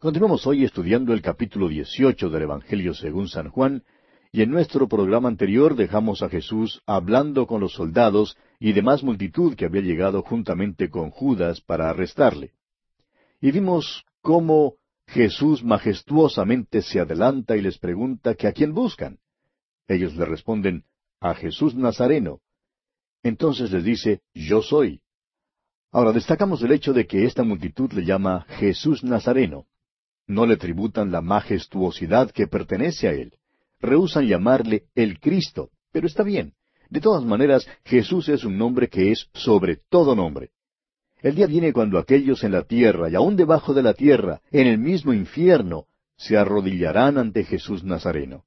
Continuamos hoy estudiando el capítulo 18 del Evangelio según San Juan, y en nuestro programa anterior dejamos a Jesús hablando con los soldados y demás multitud que había llegado juntamente con Judas para arrestarle. Y vimos cómo Jesús majestuosamente se adelanta y les pregunta que a quién buscan. Ellos le responden, a Jesús Nazareno. Entonces les dice, yo soy. Ahora destacamos el hecho de que esta multitud le llama Jesús Nazareno. No le tributan la majestuosidad que pertenece a él. Rehusan llamarle el Cristo, pero está bien. De todas maneras, Jesús es un nombre que es sobre todo nombre. El día viene cuando aquellos en la tierra y aún debajo de la tierra, en el mismo infierno, se arrodillarán ante Jesús Nazareno.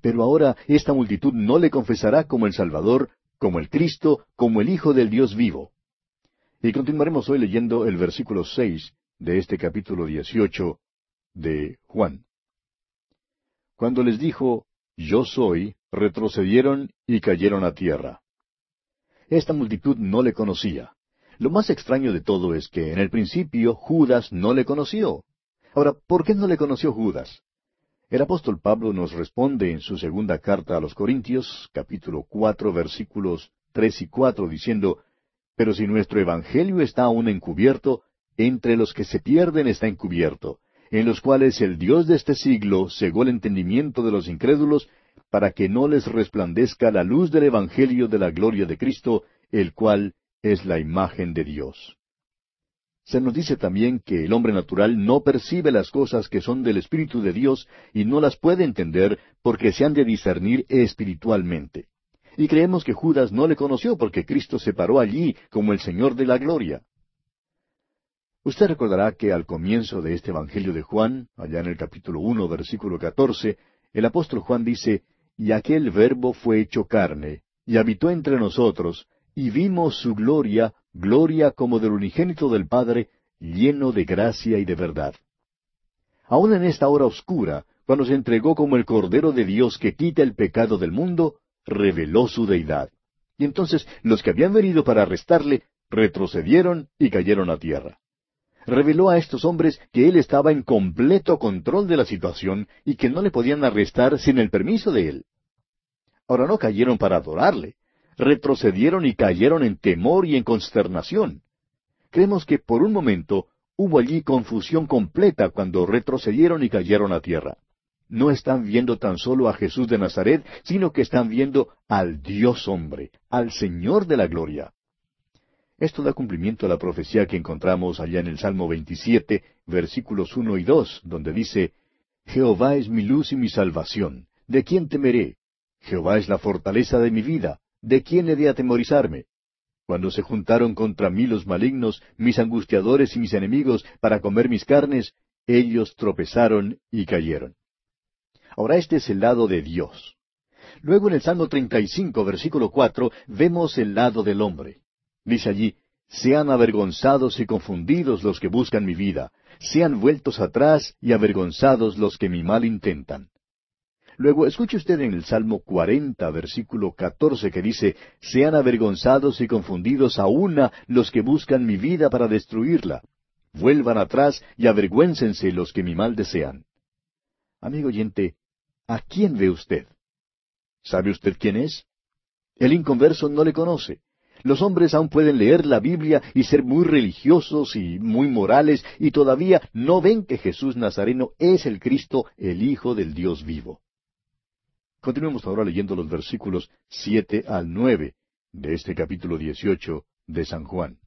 Pero ahora esta multitud no le confesará como el Salvador, como el Cristo, como el Hijo del Dios vivo. Y continuaremos hoy leyendo el versículo seis de este capítulo dieciocho de Juan. Cuando les dijo, Yo soy, retrocedieron y cayeron a tierra. Esta multitud no le conocía. Lo más extraño de todo es que en el principio Judas no le conoció. Ahora, ¿por qué no le conoció Judas? El apóstol Pablo nos responde en su segunda carta a los Corintios, capítulo cuatro, versículos tres y cuatro, diciendo, Pero si nuestro evangelio está aún encubierto, entre los que se pierden está encubierto, en los cuales el Dios de este siglo cegó el entendimiento de los incrédulos, para que no les resplandezca la luz del Evangelio de la gloria de Cristo, el cual es la imagen de Dios. Se nos dice también que el hombre natural no percibe las cosas que son del Espíritu de Dios y no las puede entender porque se han de discernir espiritualmente. Y creemos que Judas no le conoció porque Cristo se paró allí como el Señor de la gloria. Usted recordará que al comienzo de este Evangelio de Juan, allá en el capítulo uno, versículo catorce, el apóstol Juan dice, Y aquel verbo fue hecho carne, y habitó entre nosotros, y vimos su gloria, gloria como del unigénito del Padre, lleno de gracia y de verdad. Aun en esta hora oscura, cuando se entregó como el Cordero de Dios que quita el pecado del mundo, reveló su deidad. Y entonces los que habían venido para arrestarle retrocedieron y cayeron a tierra reveló a estos hombres que él estaba en completo control de la situación y que no le podían arrestar sin el permiso de él. Ahora no cayeron para adorarle, retrocedieron y cayeron en temor y en consternación. Creemos que por un momento hubo allí confusión completa cuando retrocedieron y cayeron a tierra. No están viendo tan solo a Jesús de Nazaret, sino que están viendo al Dios hombre, al Señor de la gloria. Esto da cumplimiento a la profecía que encontramos allá en el Salmo 27, versículos 1 y 2, donde dice, Jehová es mi luz y mi salvación, ¿de quién temeré? Jehová es la fortaleza de mi vida, ¿de quién he de atemorizarme? Cuando se juntaron contra mí los malignos, mis angustiadores y mis enemigos, para comer mis carnes, ellos tropezaron y cayeron. Ahora este es el lado de Dios. Luego en el Salmo 35, versículo 4, vemos el lado del hombre. Dice allí, sean avergonzados y confundidos los que buscan mi vida, sean vueltos atrás y avergonzados los que mi mal intentan. Luego, escuche usted en el Salmo 40, versículo 14, que dice, Sean avergonzados y confundidos a una los que buscan mi vida para destruirla. Vuelvan atrás y avergüéncense los que mi mal desean. Amigo oyente, ¿a quién ve usted? ¿Sabe usted quién es? El inconverso no le conoce. Los hombres aún pueden leer la Biblia y ser muy religiosos y muy morales y todavía no ven que Jesús Nazareno es el Cristo, el Hijo del Dios vivo. Continuemos ahora leyendo los versículos siete al nueve de este capítulo dieciocho de San Juan.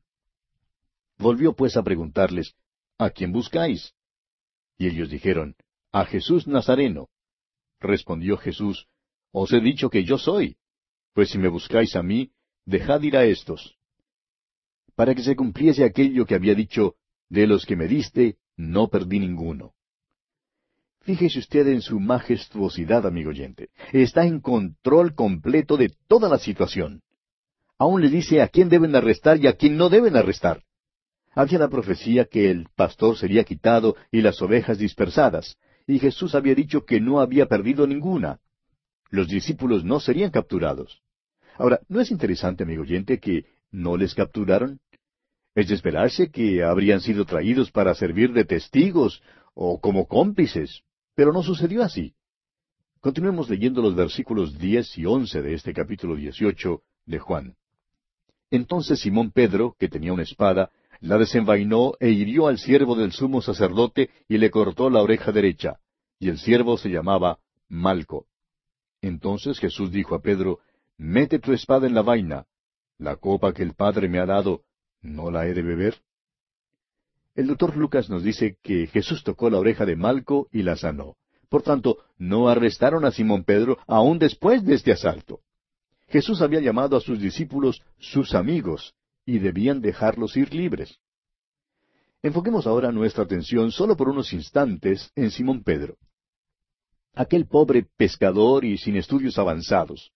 Volvió pues a preguntarles, ¿A quién buscáis? Y ellos dijeron, A Jesús Nazareno. Respondió Jesús, Os he dicho que yo soy. Pues si me buscáis a mí, dejad ir a estos. Para que se cumpliese aquello que había dicho, de los que me diste, no perdí ninguno. Fíjese usted en su majestuosidad, amigo oyente. Está en control completo de toda la situación. Aún le dice a quién deben arrestar y a quién no deben arrestar. Había la profecía que el pastor sería quitado y las ovejas dispersadas, y Jesús había dicho que no había perdido ninguna. Los discípulos no serían capturados. Ahora, ¿no es interesante, amigo oyente, que no les capturaron? Es de esperarse que habrían sido traídos para servir de testigos o como cómplices, pero no sucedió así. Continuemos leyendo los versículos diez y once de este capítulo dieciocho de Juan. Entonces Simón Pedro, que tenía una espada, la desenvainó e hirió al siervo del sumo sacerdote y le cortó la oreja derecha, y el siervo se llamaba Malco. Entonces Jesús dijo a Pedro, Mete tu espada en la vaina. La copa que el Padre me ha dado, ¿no la he de beber? El doctor Lucas nos dice que Jesús tocó la oreja de Malco y la sanó. Por tanto, no arrestaron a Simón Pedro aún después de este asalto. Jesús había llamado a sus discípulos sus amigos, y debían dejarlos ir libres. Enfoquemos ahora nuestra atención solo por unos instantes en Simón Pedro. Aquel pobre pescador y sin estudios avanzados,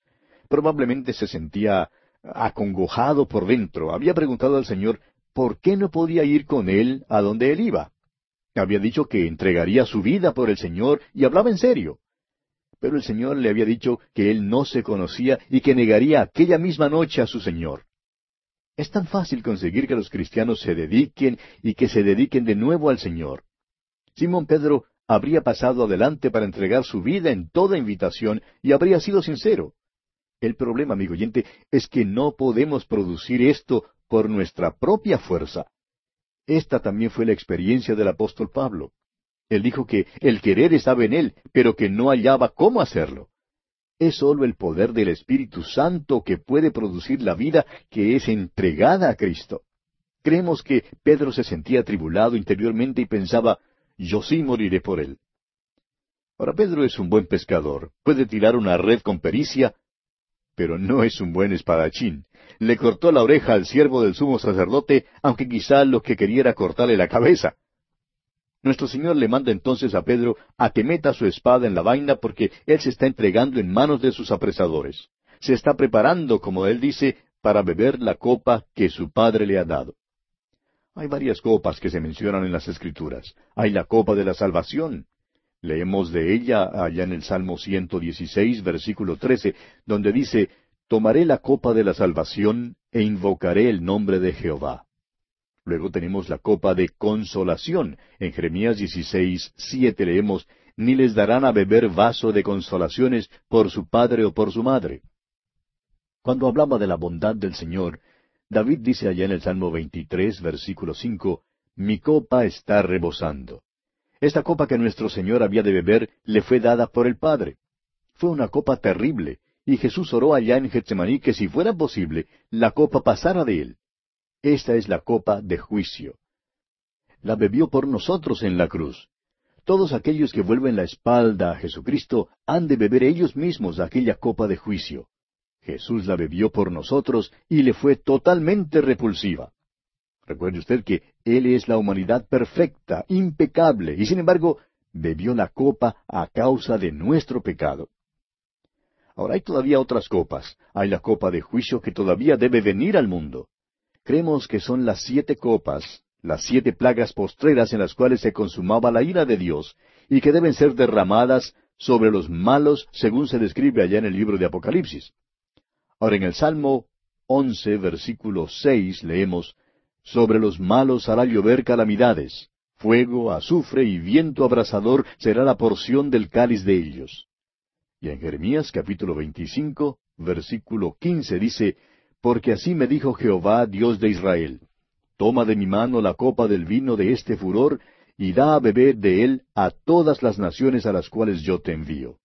probablemente se sentía acongojado por dentro. Había preguntado al Señor por qué no podía ir con él a donde él iba. Había dicho que entregaría su vida por el Señor y hablaba en serio. Pero el Señor le había dicho que él no se conocía y que negaría aquella misma noche a su Señor. Es tan fácil conseguir que los cristianos se dediquen y que se dediquen de nuevo al Señor. Simón Pedro habría pasado adelante para entregar su vida en toda invitación y habría sido sincero. El problema, amigo oyente, es que no podemos producir esto por nuestra propia fuerza. Esta también fue la experiencia del apóstol Pablo. Él dijo que el querer estaba en él, pero que no hallaba cómo hacerlo. Es sólo el poder del Espíritu Santo que puede producir la vida que es entregada a Cristo. Creemos que Pedro se sentía atribulado interiormente y pensaba, yo sí moriré por él. Ahora Pedro es un buen pescador, puede tirar una red con pericia, pero no es un buen espadachín. Le cortó la oreja al siervo del sumo sacerdote, aunque quizá lo que quería era cortarle la cabeza. Nuestro Señor le manda entonces a Pedro a que meta su espada en la vaina porque él se está entregando en manos de sus apresadores. Se está preparando, como él dice, para beber la copa que su padre le ha dado. Hay varias copas que se mencionan en las Escrituras. Hay la copa de la salvación. Leemos de ella allá en el Salmo 116, versículo 13, donde dice, Tomaré la copa de la salvación e invocaré el nombre de Jehová. Luego tenemos la copa de consolación. En Jeremías 16, 7 leemos, Ni les darán a beber vaso de consolaciones por su padre o por su madre. Cuando hablaba de la bondad del Señor, David dice allá en el Salmo 23, versículo 5, Mi copa está rebosando. Esta copa que nuestro Señor había de beber le fue dada por el Padre. Fue una copa terrible, y Jesús oró allá en Getsemaní que si fuera posible, la copa pasara de él. Esta es la copa de juicio. La bebió por nosotros en la cruz. Todos aquellos que vuelven la espalda a Jesucristo han de beber ellos mismos aquella copa de juicio. Jesús la bebió por nosotros y le fue totalmente repulsiva. Recuerde usted que Él es la humanidad perfecta, impecable, y sin embargo bebió la copa a causa de nuestro pecado. Ahora hay todavía otras copas. Hay la copa de juicio que todavía debe venir al mundo. Creemos que son las siete copas, las siete plagas postreras en las cuales se consumaba la ira de Dios, y que deben ser derramadas sobre los malos, según se describe allá en el libro de Apocalipsis. Ahora en el Salmo once, versículo seis, leemos, Sobre los malos hará llover calamidades, fuego, azufre y viento abrasador será la porción del cáliz de ellos. Y en Jeremías capítulo veinticinco, versículo quince dice, porque así me dijo Jehová, Dios de Israel, Toma de mi mano la copa del vino de este furor, y da a beber de él a todas las naciones a las cuales yo te envío.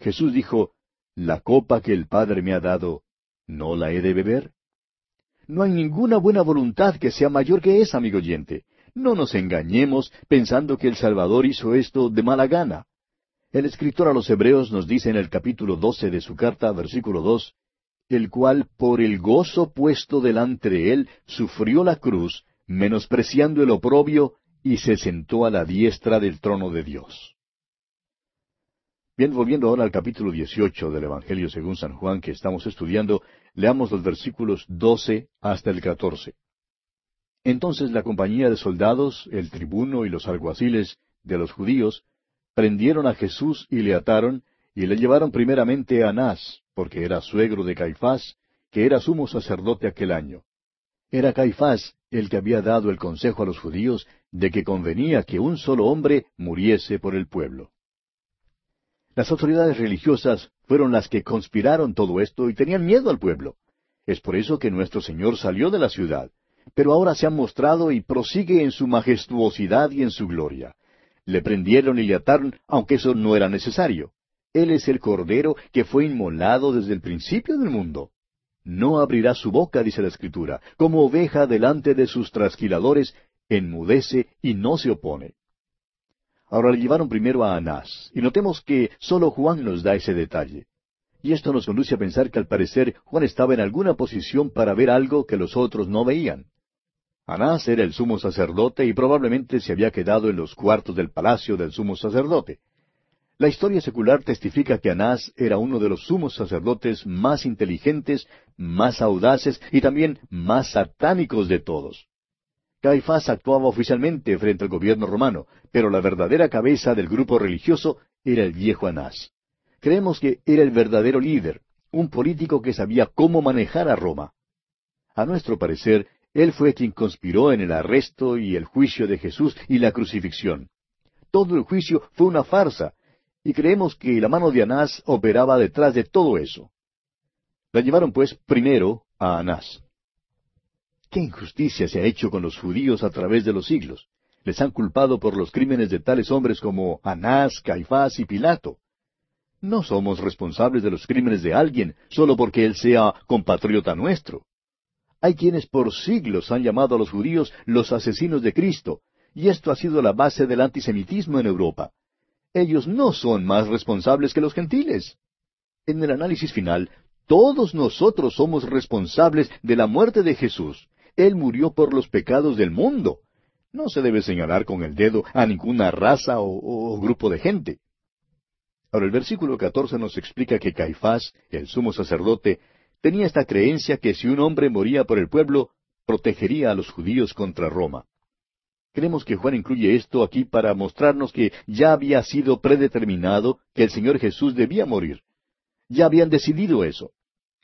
Jesús dijo, La copa que el Padre me ha dado, ¿no la he de beber? No hay ninguna buena voluntad que sea mayor que esa, amigo oyente. No nos engañemos pensando que el Salvador hizo esto de mala gana. El escritor a los Hebreos nos dice en el capítulo doce de su carta, versículo dos, el cual por el gozo puesto delante de él sufrió la cruz, menospreciando el oprobio, y se sentó a la diestra del trono de Dios. Bien, volviendo ahora al capítulo 18 del Evangelio según San Juan que estamos estudiando, leamos los versículos 12 hasta el 14. Entonces la compañía de soldados, el tribuno y los alguaciles de los judíos prendieron a Jesús y le ataron, y le llevaron primeramente a Anás, porque era suegro de Caifás, que era sumo sacerdote aquel año. Era Caifás el que había dado el consejo a los judíos de que convenía que un solo hombre muriese por el pueblo. Las autoridades religiosas fueron las que conspiraron todo esto y tenían miedo al pueblo. Es por eso que nuestro Señor salió de la ciudad, pero ahora se ha mostrado y prosigue en su majestuosidad y en su gloria. Le prendieron y le ataron, aunque eso no era necesario. Él es el Cordero que fue inmolado desde el principio del mundo. No abrirá su boca, dice la Escritura, como oveja delante de sus trasquiladores, enmudece y no se opone. Ahora le llevaron primero a Anás, y notemos que solo Juan nos da ese detalle. Y esto nos conduce a pensar que al parecer Juan estaba en alguna posición para ver algo que los otros no veían. Anás era el sumo sacerdote y probablemente se había quedado en los cuartos del palacio del sumo sacerdote. La historia secular testifica que Anás era uno de los sumos sacerdotes más inteligentes, más audaces y también más satánicos de todos. Caifás actuaba oficialmente frente al gobierno romano, pero la verdadera cabeza del grupo religioso era el viejo Anás. Creemos que era el verdadero líder, un político que sabía cómo manejar a Roma. A nuestro parecer, él fue quien conspiró en el arresto y el juicio de Jesús y la crucifixión. Todo el juicio fue una farsa, y creemos que la mano de Anás operaba detrás de todo eso. La llevaron pues primero a Anás. ¿Qué injusticia se ha hecho con los judíos a través de los siglos? Les han culpado por los crímenes de tales hombres como Anás, Caifás y Pilato. No somos responsables de los crímenes de alguien solo porque él sea compatriota nuestro. Hay quienes por siglos han llamado a los judíos los asesinos de Cristo, y esto ha sido la base del antisemitismo en Europa ellos no son más responsables que los gentiles. En el análisis final, todos nosotros somos responsables de la muerte de Jesús. Él murió por los pecados del mundo. No se debe señalar con el dedo a ninguna raza o, grupo de gente. Ahora el versículo 14 nos explica que Caifás, el sumo sacerdote, tenía esta creencia que si un hombre moría por el pueblo, protegería a los judíos contra Roma. Creemos que Juan incluye esto aquí para mostrarnos que ya había sido predeterminado que el Señor Jesús debía morir. Ya habían decidido eso.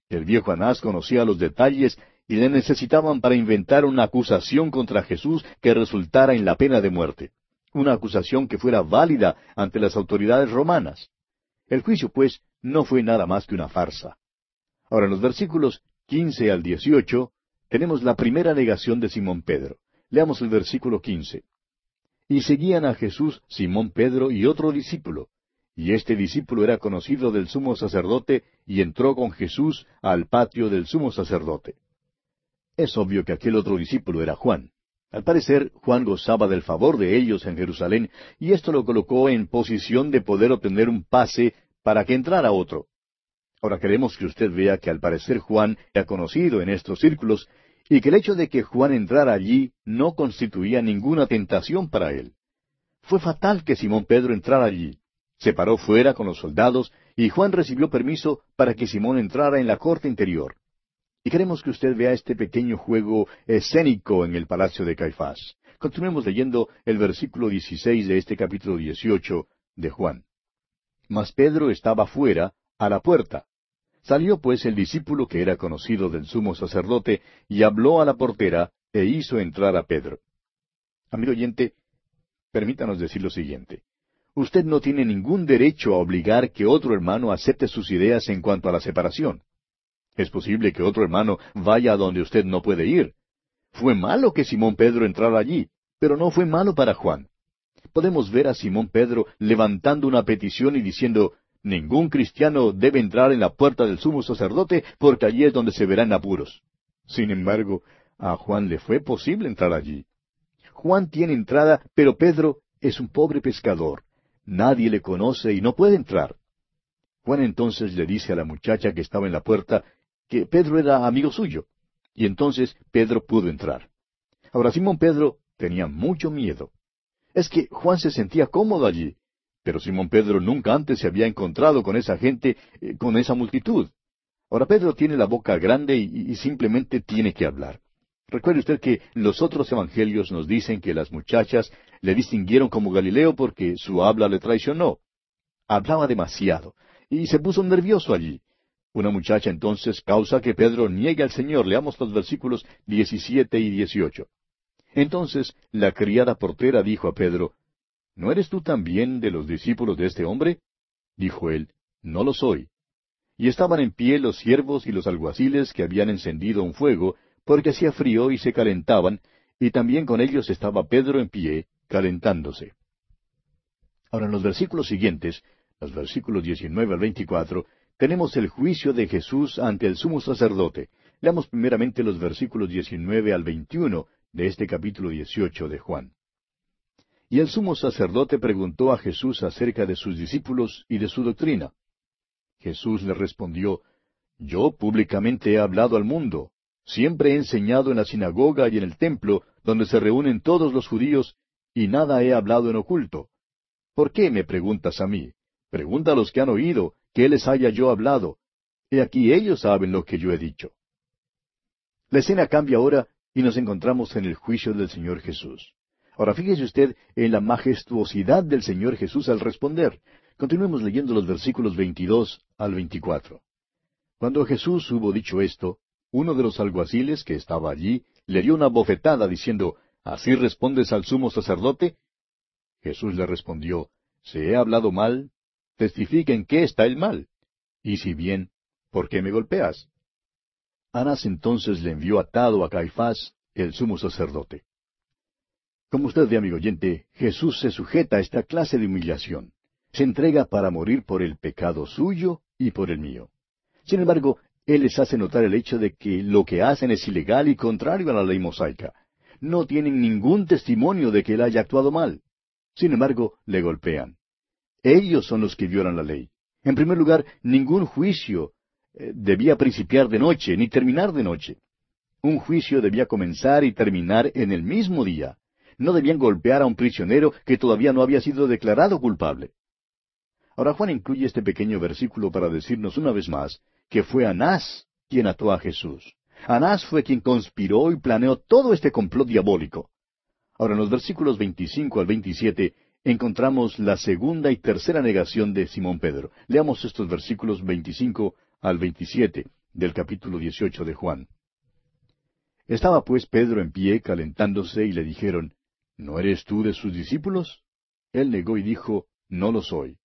El viejo Anás conocía los detalles y le necesitaban para inventar una acusación contra Jesús que resultara en la pena de muerte. Una acusación que fuera válida ante las autoridades romanas. El juicio, pues, no fue nada más que una farsa. Ahora, en los versículos quince al dieciocho, tenemos la primera negación de Simón Pedro. Leamos el versículo quince. Y seguían a Jesús Simón Pedro y otro discípulo. Y este discípulo era conocido del sumo sacerdote y entró con Jesús al patio del sumo sacerdote. Es obvio que aquel otro discípulo era Juan. Al parecer, Juan gozaba del favor de ellos en Jerusalén, y esto lo colocó en posición de poder obtener un pase para que entrara otro. Ahora queremos que usted vea que al parecer Juan era conocido en estos círculos y que el hecho de que Juan entrara allí no constituía ninguna tentación para él. Fue fatal que Simón Pedro entrara allí. Se paró fuera con los soldados y Juan recibió permiso para que Simón entrara en la corte interior. Queremos que usted vea este pequeño juego escénico en el palacio de Caifás. Continuemos leyendo el versículo 16 de este capítulo 18 de Juan. Mas Pedro estaba fuera, a la puerta. Salió pues el discípulo que era conocido del sumo sacerdote y habló a la portera e hizo entrar a Pedro. Amigo oyente, permítanos decir lo siguiente. Usted no tiene ningún derecho a obligar que otro hermano acepte sus ideas en cuanto a la separación. Es posible que otro hermano vaya a donde usted no puede ir. Fue malo que Simón Pedro entrara allí, pero no fue malo para Juan. Podemos ver a Simón Pedro levantando una petición y diciendo, Ningún cristiano debe entrar en la puerta del sumo sacerdote porque allí es donde se verán apuros. Sin embargo, a Juan le fue posible entrar allí. Juan tiene entrada, pero Pedro es un pobre pescador. Nadie le conoce y no puede entrar. Juan entonces le dice a la muchacha que estaba en la puerta que Pedro era amigo suyo. Y entonces Pedro pudo entrar. Ahora Simón Pedro tenía mucho miedo. Es que Juan se sentía cómodo allí. Pero Simón Pedro nunca antes se había encontrado con esa gente, eh, con esa multitud. Ahora Pedro tiene la boca grande y, simplemente tiene que hablar. Recuerde usted que los otros evangelios nos dicen que las muchachas le distinguieron como Galileo porque su habla le traicionó. Hablaba demasiado y se puso nervioso allí. Una muchacha entonces causa que Pedro niegue al Señor. Leamos los versículos 17 y 18. Entonces la criada portera dijo a Pedro, ¿No eres tú también de los discípulos de este hombre? Dijo él, No lo soy. Y estaban en pie los siervos y los alguaciles que habían encendido un fuego, porque hacía frío y se calentaban, y también con ellos estaba Pedro en pie, calentándose. Ahora en los versículos siguientes, los versículos 19 al 24, tenemos el juicio de Jesús ante el sumo sacerdote. Leamos primeramente los versículos 19 al 21 de este capítulo 18 de Juan. Y el sumo sacerdote preguntó a Jesús acerca de sus discípulos y de su doctrina. Jesús le respondió, Yo públicamente he hablado al mundo. Siempre he enseñado en la sinagoga y en el templo, donde se reúnen todos los judíos, y nada he hablado en oculto. ¿Por qué me preguntas a mí? Pregunta a los que han oído, que les haya yo hablado. He aquí ellos saben lo que yo he dicho. La escena cambia ahora y nos encontramos en el juicio del Señor Jesús. Ahora fíjese usted en la majestuosidad del Señor Jesús al responder. Continuemos leyendo los versículos 22 al 24. Cuando Jesús hubo dicho esto, uno de los alguaciles que estaba allí le dio una bofetada diciendo, ¿Así respondes al sumo sacerdote? Jesús le respondió, ¿Se he hablado mal? Testifica en qué está el mal. Y si bien, ¿por qué me golpeas? Anás entonces le envió atado a Caifás, el sumo sacerdote. Como usted ve, amigo oyente, Jesús se sujeta a esta clase de humillación. Se entrega para morir por el pecado suyo y por el mío. Sin embargo, Él les hace notar el hecho de que lo que hacen es ilegal y contrario a la ley mosaica. No tienen ningún testimonio de que Él haya actuado mal. Sin embargo, le golpean. Ellos son los que violan la ley. En primer lugar, ningún juicio eh, debía principiar de noche ni terminar de noche. Un juicio debía comenzar y terminar en el mismo día. No debían golpear a un prisionero que todavía no había sido declarado culpable. Ahora Juan incluye este pequeño versículo para decirnos una vez más que fue Anás quien ató a Jesús. Anás fue quien conspiró y planeó todo este complot diabólico. Ahora en los versículos 25 al 27 encontramos la segunda y tercera negación de Simón Pedro. Leamos estos versículos 25 al 27 del capítulo 18 de Juan. Estaba pues Pedro en pie calentándose y le dijeron, ¿No eres tú de sus discípulos? Él negó y dijo, No lo soy.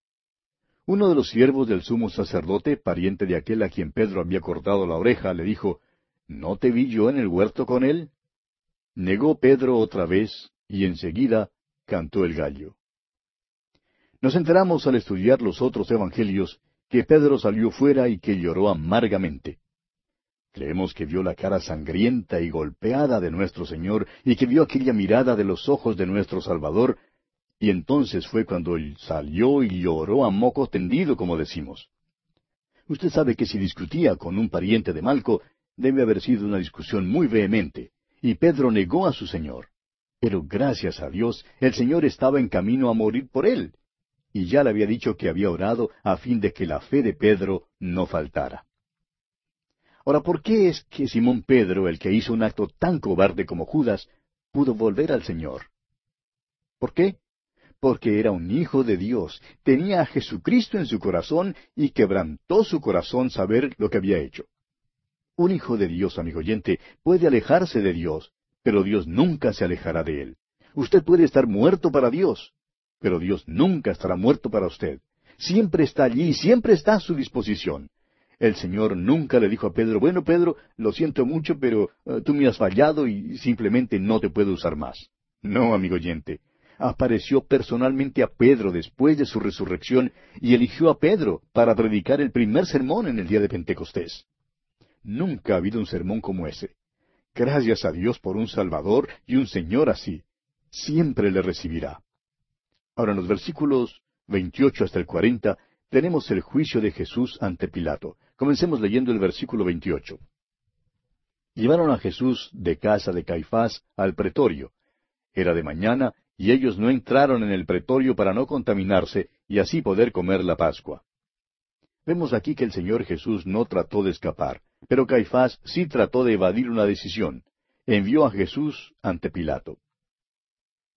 Uno de los siervos del sumo sacerdote, pariente de aquel a quien Pedro había cortado la oreja, le dijo, ¿No te vi yo en el huerto con él? Negó Pedro otra vez, y enseguida cantó el gallo. Nos enteramos al estudiar los otros evangelios que Pedro salió fuera y que lloró amargamente. Creemos que vio la cara sangrienta y golpeada de nuestro Señor y que vio aquella mirada de los ojos de nuestro Salvador, y entonces fue cuando él salió y lloró a moco tendido, como decimos. Usted sabe que si discutía con un pariente de Malco, debe haber sido una discusión muy vehemente, y Pedro negó a su Señor. Pero gracias a Dios, el Señor estaba en camino a morir por él, y ya le había dicho que había orado a fin de que la fe de Pedro no faltara. Ahora, ¿por qué es que Simón Pedro, el que hizo un acto tan cobarde como Judas, pudo volver al Señor? ¿Por qué? Porque era un hijo de Dios, tenía a Jesucristo en su corazón y quebrantó su corazón saber lo que había hecho. Un hijo de Dios, amigo oyente, puede alejarse de Dios, pero Dios nunca se alejará de él. Usted puede estar muerto para Dios, pero Dios nunca estará muerto para usted. Siempre está allí, siempre está a su disposición. El Señor nunca le dijo a Pedro, bueno Pedro, lo siento mucho, pero eh, tú me has fallado y simplemente no te puedo usar más. No, amigo oyente. Apareció personalmente a Pedro después de su resurrección y eligió a Pedro para predicar el primer sermón en el día de Pentecostés. Nunca ha habido un sermón como ese. Gracias a Dios por un Salvador y un Señor así. Siempre le recibirá. Ahora en los versículos 28 hasta el 40 tenemos el juicio de Jesús ante Pilato. Comencemos leyendo el versículo 28. Llevaron a Jesús de casa de Caifás al pretorio. Era de mañana y ellos no entraron en el pretorio para no contaminarse y así poder comer la Pascua. Vemos aquí que el Señor Jesús no trató de escapar, pero Caifás sí trató de evadir una decisión. Envió a Jesús ante Pilato.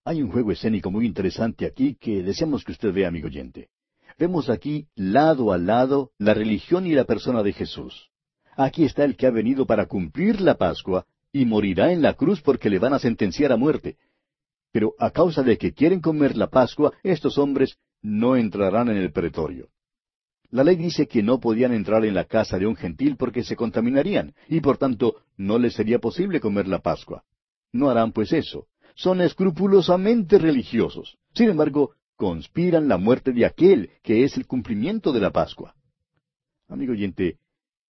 Hay un juego escénico muy interesante aquí que deseamos que usted vea, amigo oyente. Vemos aquí, lado a lado, la religión y la persona de Jesús. Aquí está el que ha venido para cumplir la Pascua, y morirá en la cruz porque le van a sentenciar a muerte. Pero a causa de que quieren comer la Pascua, estos hombres no entrarán en el pretorio. La ley dice que no podían entrar en la casa de un gentil porque se contaminarían, y por tanto no les sería posible comer la Pascua. No harán pues eso. Son escrupulosamente religiosos. Sin embargo, conspiran la muerte de aquel que es el cumplimiento de la Pascua. Amigo oyente,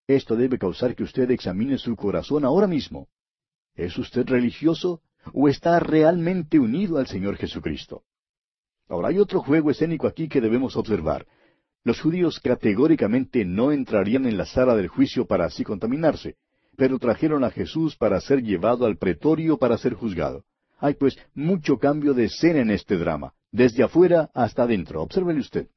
esto debe causar que usted examine su corazón ahora mismo. ¿Es usted religioso o está realmente unido al Señor Jesucristo? Ahora hay otro juego escénico aquí que debemos observar. Los judíos categóricamente no entrarían en la sala del juicio para así contaminarse, pero trajeron a Jesús para ser llevado al pretorio para ser juzgado. Hay pues mucho cambio de escena en este drama, desde afuera hasta adentro. Obsérvele usted.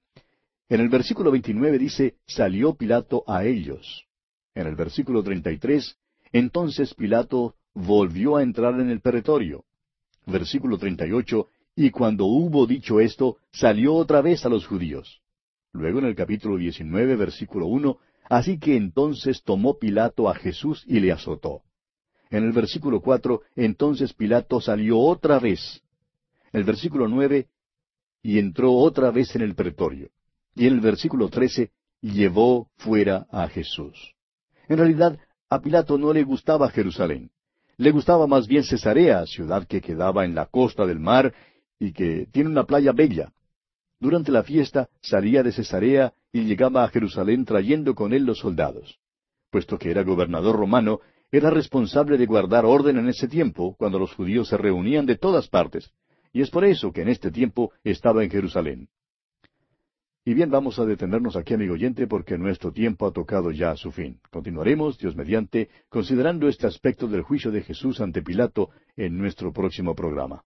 En el versículo 29 dice, salió Pilato a ellos. En el versículo 33, entonces Pilato volvió a entrar en el pretorio. Versículo 38, y cuando hubo dicho esto, salió otra vez a los judíos. Luego en el capítulo 19, versículo 1, así que entonces tomó Pilato a Jesús y le azotó. En el versículo 4, entonces Pilato salió otra vez. El versículo 9, y entró otra vez en el pretorio. Y en el versículo 13, llevó fuera a Jesús. En realidad, a Pilato no le gustaba Jerusalén. Le gustaba más bien Cesarea, ciudad que quedaba en la costa del mar y que tiene una playa bella. Durante la fiesta salía de Cesarea y llegaba a Jerusalén trayendo con él los soldados. Puesto que era gobernador romano, era responsable de guardar orden en ese tiempo, cuando los judíos se reunían de todas partes, y es por eso que en este tiempo estaba en Jerusalén. Y bien, vamos a detenernos aquí, amigo oyente, porque nuestro tiempo ha tocado ya a su fin. Continuaremos, Dios mediante, considerando este aspecto del juicio de Jesús ante Pilato en nuestro próximo programa.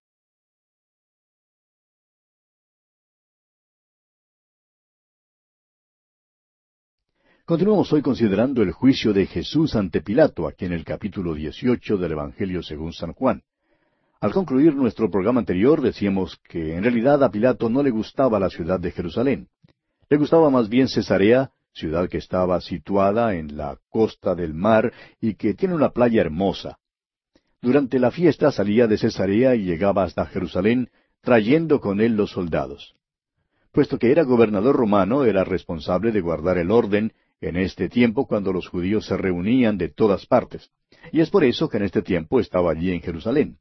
Continuamos hoy considerando el juicio de Jesús ante Pilato, aquí en el capítulo 18 del Evangelio según San Juan. Al concluir nuestro programa anterior decíamos que en realidad a Pilato no le gustaba la ciudad de Jerusalén. Le gustaba más bien Cesarea, ciudad que estaba situada en la costa del mar y que tiene una playa hermosa. Durante la fiesta salía de Cesarea y llegaba hasta Jerusalén, trayendo con él los soldados. Puesto que era gobernador romano, era responsable de guardar el orden en este tiempo cuando los judíos se reunían de todas partes. Y es por eso que en este tiempo estaba allí en Jerusalén.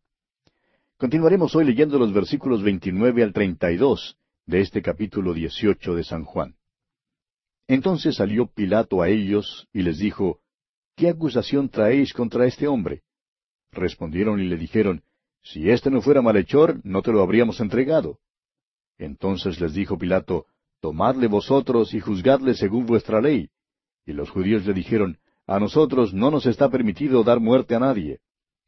Continuaremos hoy leyendo los versículos 29 al 32 de este capítulo 18 de San Juan. Entonces salió Pilato a ellos y les dijo, ¿Qué acusación traéis contra este hombre? Respondieron y le dijeron, Si éste no fuera malhechor, no te lo habríamos entregado. Entonces les dijo Pilato, Tomadle vosotros y juzgadle según vuestra ley. Y los judíos le dijeron, A nosotros no nos está permitido dar muerte a nadie,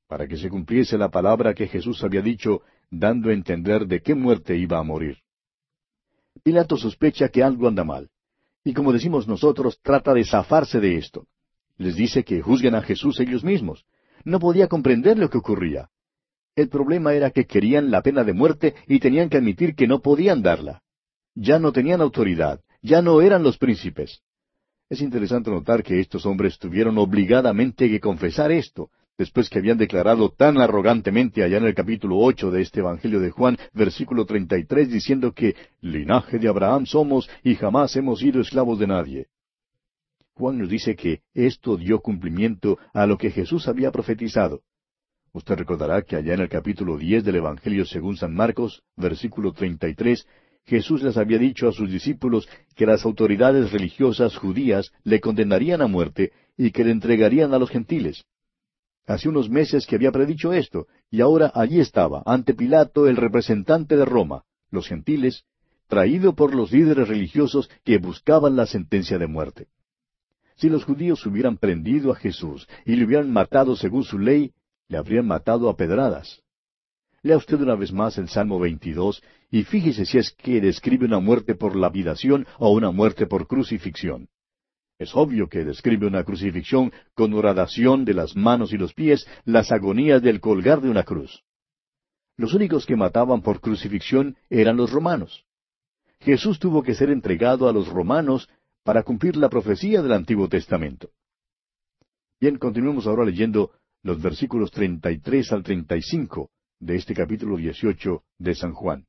para que se cumpliese la palabra que Jesús había dicho, dando a entender de qué muerte iba a morir. Pilato sospecha que algo anda mal, y como decimos nosotros, trata de zafarse de esto. Les dice que juzguen a Jesús ellos mismos. No podía comprender lo que ocurría. El problema era que querían la pena de muerte y tenían que admitir que no podían darla. Ya no tenían autoridad, ya no eran los príncipes. Es interesante notar que estos hombres tuvieron obligadamente que confesar esto, después que habían declarado tan arrogantemente allá en el capítulo ocho de este Evangelio de Juan, versículo treinta y tres, diciendo que linaje de Abraham somos y jamás hemos sido esclavos de nadie. Juan nos dice que esto dio cumplimiento a lo que Jesús había profetizado. Usted recordará que allá en el capítulo diez del Evangelio según San Marcos, versículo treinta y tres, Jesús les había dicho a sus discípulos que las autoridades religiosas judías le condenarían a muerte y que le entregarían a los gentiles. Hace unos meses que había predicho esto, y ahora allí estaba, ante Pilato, el representante de Roma, los gentiles, traído por los líderes religiosos que buscaban la sentencia de muerte. Si los judíos hubieran prendido a Jesús y le hubieran matado según su ley, le habrían matado a pedradas. Lea usted una vez más el Salmo 22 y fíjese si es que describe una muerte por lapidación o una muerte por crucifixión. Es obvio que describe una crucifixión con horadación de las manos y los pies, las agonías del colgar de una cruz. Los únicos que mataban por crucifixión eran los romanos. Jesús tuvo que ser entregado a los romanos para cumplir la profecía del Antiguo Testamento. Bien, continuemos ahora leyendo los versículos 33 al 35 de este capítulo 18 de San Juan.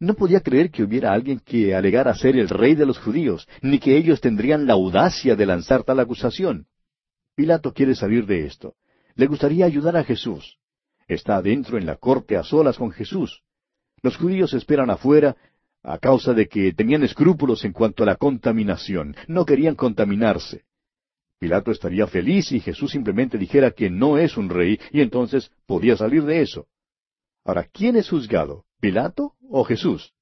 No podía creer que hubiera alguien que alegara ser el rey de los judíos, ni que ellos tendrían la audacia de lanzar tal acusación. Pilato quiere salir de esto. Le gustaría ayudar a Jesús. Está adentro en la corte a solas con Jesús. Los judíos esperan afuera a causa de que tenían escrúpulos en cuanto a la contaminación. No querían contaminarse. Pilato estaría feliz si Jesús simplemente dijera que no es un rey y entonces podía salir de eso. Ahora, ¿quién es juzgado? ¿Pilato o Jesús?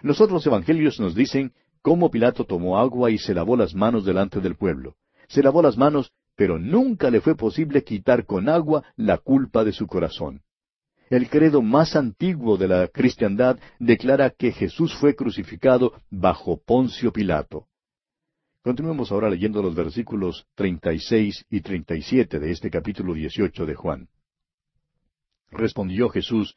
Los otros evangelios nos dicen cómo Pilato tomó agua y se lavó las manos delante del pueblo. Se lavó las manos, pero nunca le fue posible quitar con agua la culpa de su corazón. El credo más antiguo de la cristiandad declara que Jesús fue crucificado bajo Poncio Pilato. Continuemos ahora leyendo los versículos 36 y 37 de este capítulo 18 de Juan. Respondió Jesús,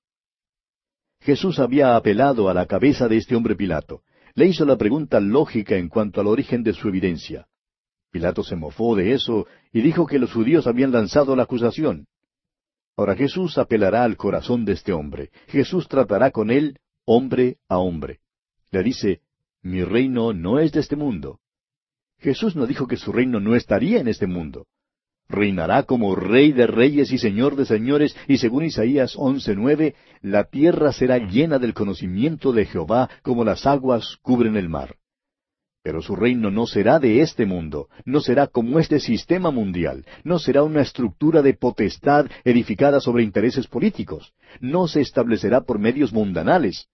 Jesús había apelado a la cabeza de este hombre Pilato. Le hizo la pregunta lógica en cuanto al origen de su evidencia. Pilato se mofó de eso y dijo que los judíos habían lanzado la acusación. Ahora Jesús apelará al corazón de este hombre. Jesús tratará con él hombre a hombre. Le dice, mi reino no es de este mundo. Jesús no dijo que su reino no estaría en este mundo. Reinará como rey de reyes y señor de señores, y según Isaías 11:9, la tierra será llena del conocimiento de Jehová como las aguas cubren el mar. Pero su reino no será de este mundo, no será como este sistema mundial, no será una estructura de potestad edificada sobre intereses políticos, no se establecerá por medios mundanales.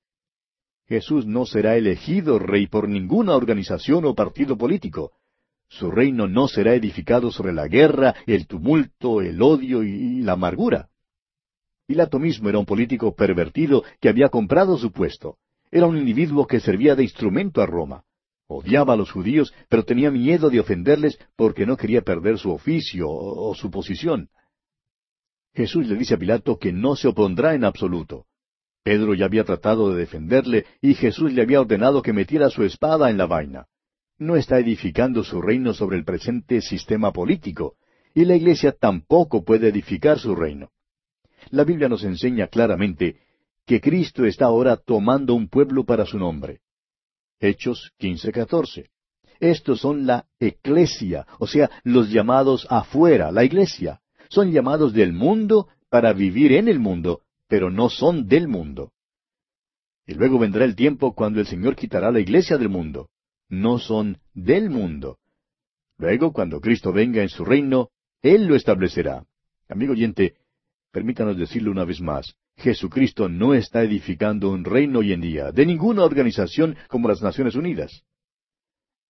Jesús no será elegido rey por ninguna organización o partido político. Su reino no será edificado sobre la guerra, el tumulto, el odio y la amargura. Pilato mismo era un político pervertido que había comprado su puesto. Era un individuo que servía de instrumento a Roma. Odiaba a los judíos, pero tenía miedo de ofenderles porque no quería perder su oficio o, su posición. Jesús le dice a Pilato que no se opondrá en absoluto. Pedro ya había tratado de defenderle y Jesús le había ordenado que metiera su espada en la vaina. No está edificando su reino sobre el presente sistema político, y la Iglesia tampoco puede edificar su reino. La Biblia nos enseña claramente que Cristo está ahora tomando un pueblo para su nombre. Hechos 15:14. Estos son la eclesia, o sea, los llamados afuera, la iglesia. Son llamados del mundo para vivir en el mundo, pero no son del mundo. Y luego vendrá el tiempo cuando el Señor quitará la iglesia del mundo. No son del mundo. Luego, cuando Cristo venga en su reino, Él lo establecerá. Amigo oyente, permítanos decirlo una vez más. Jesucristo no está edificando un reino hoy en día, de ninguna organización como las Naciones Unidas.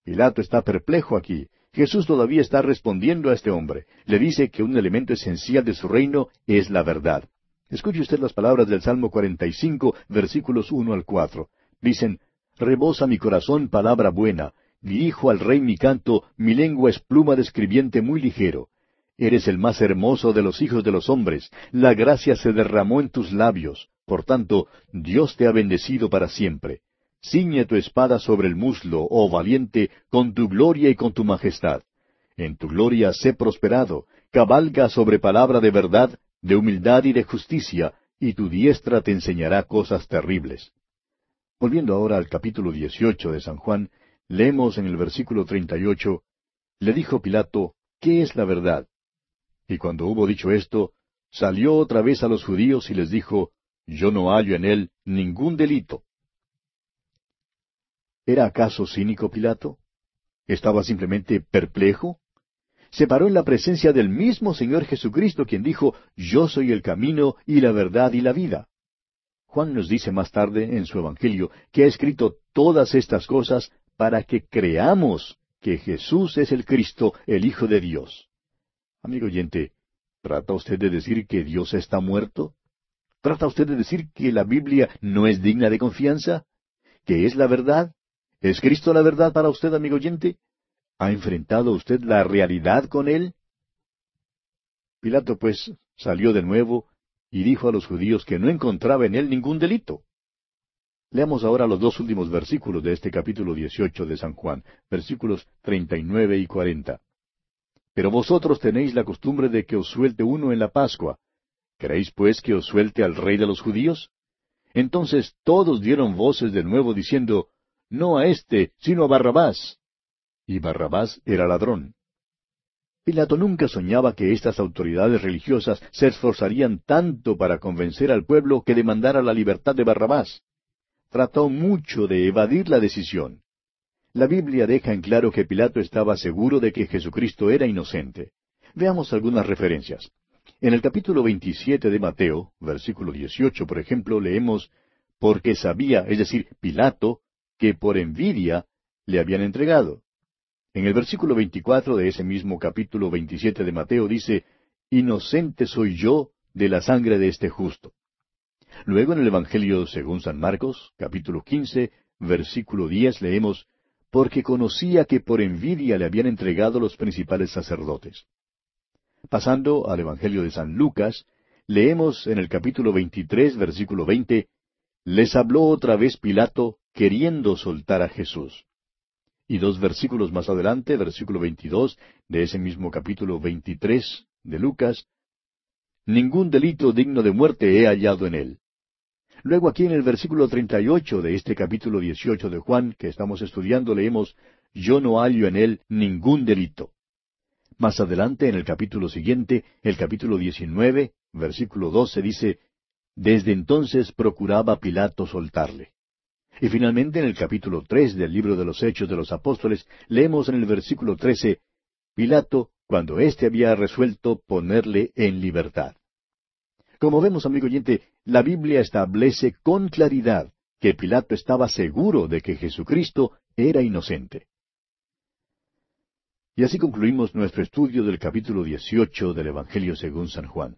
Pilato está perplejo aquí. Jesús todavía está respondiendo a este hombre. Le dice que un elemento esencial de su reino es la verdad. Escuche usted las palabras del Salmo 45, versículos 1 al 4. Dicen, Rebosa mi corazón palabra buena, dirijo al rey mi canto, mi lengua es pluma de escribiente muy ligero. Eres el más hermoso de los hijos de los hombres, la gracia se derramó en tus labios, por tanto, Dios te ha bendecido para siempre. Ciñe tu espada sobre el muslo, oh valiente, con tu gloria y con tu majestad. En tu gloria sé prosperado, cabalga sobre palabra de verdad, de humildad y de justicia, y tu diestra te enseñará cosas terribles. Volviendo ahora al capítulo dieciocho de San Juan, leemos en el versículo treinta y ocho, Le dijo Pilato, ¿qué es la verdad? Y cuando hubo dicho esto, salió otra vez a los judíos y les dijo, Yo no hallo en él ningún delito. ¿Era acaso cínico Pilato? ¿Estaba simplemente perplejo? Se paró en la presencia del mismo Señor Jesucristo quien dijo, Yo soy el camino y la verdad y la vida. Juan nos dice más tarde en su Evangelio que ha escrito todas estas cosas para que creamos que Jesús es el Cristo, el Hijo de Dios. Amigo oyente, ¿trata usted de decir que Dios está muerto? ¿Trata usted de decir que la Biblia no es digna de confianza? ¿Que es la verdad? ¿Es Cristo la verdad para usted, amigo oyente? ¿Ha enfrentado usted la realidad con él? Pilato, pues, salió de nuevo y dijo a los judíos que no encontraba en él ningún delito. Leamos ahora los dos últimos versículos de este capítulo 18 de San Juan, versículos 39 y 40. Pero vosotros tenéis la costumbre de que os suelte uno en la Pascua. ¿Queréis pues que os suelte al rey de los judíos? Entonces todos dieron voces de nuevo diciendo, No a éste, sino a Barrabás. Y Barrabás era ladrón. Pilato nunca soñaba que estas autoridades religiosas se esforzarían tanto para convencer al pueblo que demandara la libertad de Barrabás. Trató mucho de evadir la decisión. La Biblia deja en claro que Pilato estaba seguro de que Jesucristo era inocente. Veamos algunas referencias. En el capítulo 27 de Mateo, versículo 18, por ejemplo, leemos, porque sabía, es decir, Pilato, que por envidia le habían entregado. En el versículo 24 de ese mismo capítulo 27 de Mateo dice, Inocente soy yo de la sangre de este justo. Luego en el Evangelio según San Marcos, capítulo 15, versículo 10 leemos, Porque conocía que por envidia le habían entregado los principales sacerdotes. Pasando al Evangelio de San Lucas, leemos en el capítulo 23, versículo 20, Les habló otra vez Pilato queriendo soltar a Jesús. Y dos versículos más adelante, versículo 22 de ese mismo capítulo 23 de Lucas, Ningún delito digno de muerte he hallado en él. Luego aquí en el versículo 38 de este capítulo 18 de Juan que estamos estudiando leemos, Yo no hallo en él ningún delito. Más adelante en el capítulo siguiente, el capítulo 19, versículo 12 dice, Desde entonces procuraba Pilato soltarle. Y finalmente en el capítulo tres del libro de los Hechos de los Apóstoles leemos en el versículo trece Pilato, cuando éste había resuelto ponerle en libertad. Como vemos, amigo oyente, la Biblia establece con claridad que Pilato estaba seguro de que Jesucristo era inocente. Y así concluimos nuestro estudio del capítulo 18 del Evangelio según San Juan.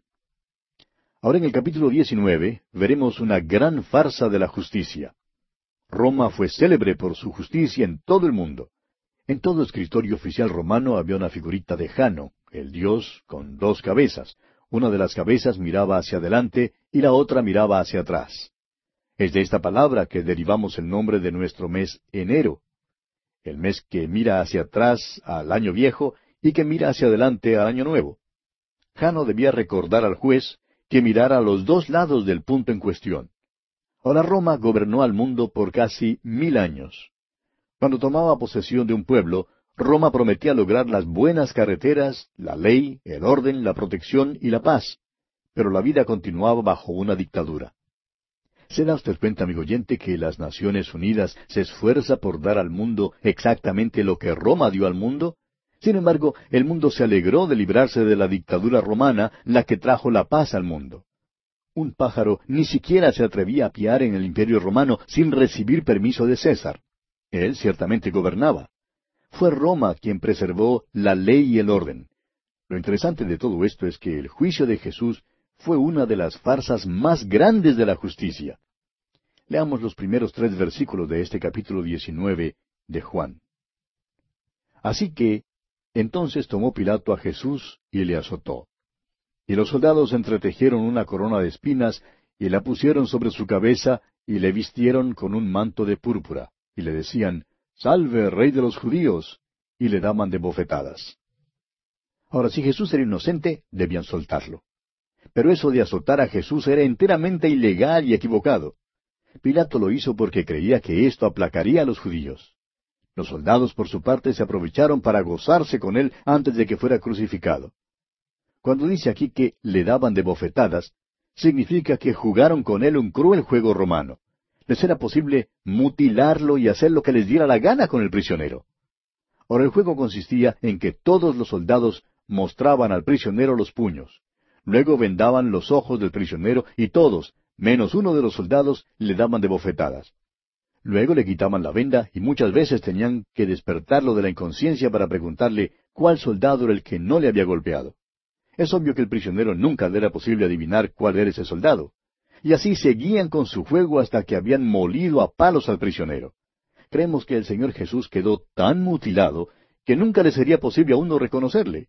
Ahora en el capítulo 19 veremos una gran farsa de la justicia. Roma fue célebre por su justicia en todo el mundo. En todo escritorio oficial romano había una figurita de Jano, el dios con dos cabezas. Una de las cabezas miraba hacia adelante y la otra miraba hacia atrás. Es de esta palabra que derivamos el nombre de nuestro mes enero, el mes que mira hacia atrás al año viejo y que mira hacia adelante al año nuevo. Jano debía recordar al juez que mirara a los dos lados del punto en cuestión. Ahora Roma gobernó al mundo por casi mil años. Cuando tomaba posesión de un pueblo, Roma prometía lograr las buenas carreteras, la ley, el orden, la protección y la paz, pero la vida continuaba bajo una dictadura. ¿Se da usted cuenta, amigo oyente, que las Naciones Unidas se esfuerza por dar al mundo exactamente lo que Roma dio al mundo? Sin embargo, el mundo se alegró de librarse de la dictadura romana, la que trajo la paz al mundo. Un pájaro ni siquiera se atrevía a piar en el imperio romano sin recibir permiso de César. Él ciertamente gobernaba. Fue Roma quien preservó la ley y el orden. Lo interesante de todo esto es que el juicio de Jesús fue una de las farsas más grandes de la justicia. Leamos los primeros tres versículos de este capítulo 19 de Juan. Así que, entonces tomó Pilato a Jesús y le azotó. Y los soldados entretejieron una corona de espinas, y la pusieron sobre su cabeza, y le vistieron con un manto de púrpura, y le decían, Salve, rey de los judíos, y le daban de bofetadas. Ahora, si Jesús era inocente, debían soltarlo. Pero eso de azotar a Jesús era enteramente ilegal y equivocado. Pilato lo hizo porque creía que esto aplacaría a los judíos. Los soldados, por su parte, se aprovecharon para gozarse con él antes de que fuera crucificado. Cuando dice aquí que le daban de bofetadas, significa que jugaron con él un cruel juego romano. Les era posible mutilarlo y hacer lo que les diera la gana con el prisionero. Ahora el juego consistía en que todos los soldados mostraban al prisionero los puños. Luego vendaban los ojos del prisionero y todos, menos uno de los soldados, le daban de bofetadas. Luego le quitaban la venda y muchas veces tenían que despertarlo de la inconsciencia para preguntarle cuál soldado era el que no le había golpeado. Es obvio que el prisionero nunca le era posible adivinar cuál era ese soldado. Y así seguían con su juego hasta que habían molido a palos al prisionero. Creemos que el Señor Jesús quedó tan mutilado que nunca le sería posible a uno reconocerle.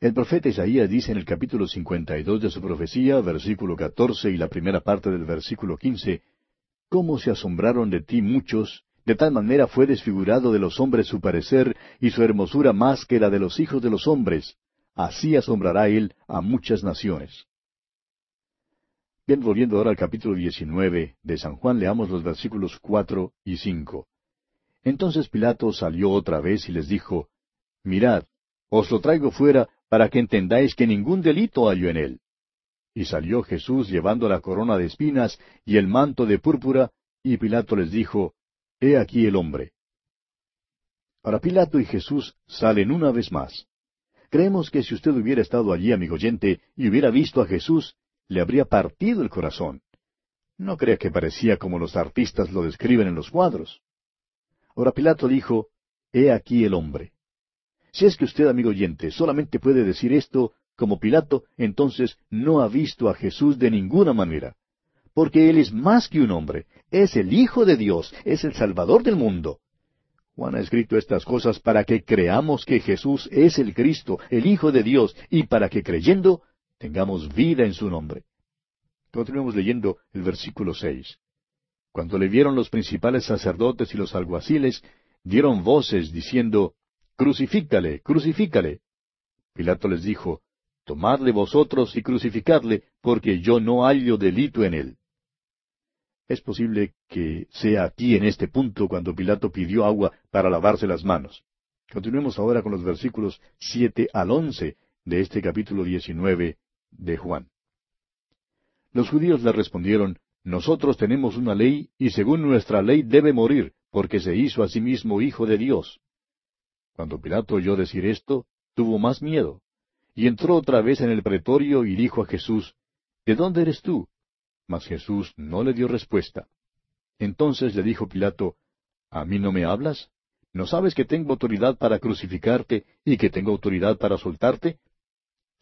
El profeta Isaías dice en el capítulo 52 de su profecía, versículo 14 y la primera parte del versículo 15, cómo se asombraron de ti muchos, de tal manera fue desfigurado de los hombres su parecer, y su hermosura más que la de los hijos de los hombres. Así asombrará él a muchas naciones. Bien, volviendo ahora al capítulo 19 de San Juan, leamos los versículos cuatro y cinco. Entonces Pilato salió otra vez y les dijo, Mirad, os lo traigo fuera para que entendáis que ningún delito hallo en él. Y salió Jesús llevando la corona de espinas y el manto de púrpura, y Pilato les dijo, He aquí el hombre. Ahora Pilato y Jesús salen una vez más. Creemos que si usted hubiera estado allí, amigo oyente, y hubiera visto a Jesús, le habría partido el corazón. No crea que parecía como los artistas lo describen en los cuadros. Ahora Pilato dijo, He aquí el hombre. Si es que usted, amigo oyente, solamente puede decir esto, como Pilato, entonces no ha visto a Jesús de ninguna manera. Porque Él es más que un hombre, es el Hijo de Dios, es el Salvador del mundo. Juan ha escrito estas cosas para que creamos que Jesús es el Cristo, el Hijo de Dios, y para que creyendo tengamos vida en su nombre. Continuemos leyendo el versículo seis. Cuando le vieron los principales sacerdotes y los alguaciles, dieron voces diciendo, Crucifícale, crucifícale. Pilato les dijo, Tomadle vosotros y crucificadle, porque yo no hallo delito en él. Es posible que sea aquí en este punto cuando Pilato pidió agua para lavarse las manos. Continuemos ahora con los versículos siete al once de este capítulo diecinueve de Juan. Los judíos le respondieron, Nosotros tenemos una ley, y según nuestra ley debe morir, porque se hizo a sí mismo hijo de Dios. Cuando Pilato oyó decir esto, tuvo más miedo, y entró otra vez en el pretorio y dijo a Jesús, ¿De dónde eres tú? Mas Jesús no le dio respuesta. Entonces le dijo Pilato, ¿A mí no me hablas? ¿No sabes que tengo autoridad para crucificarte y que tengo autoridad para soltarte?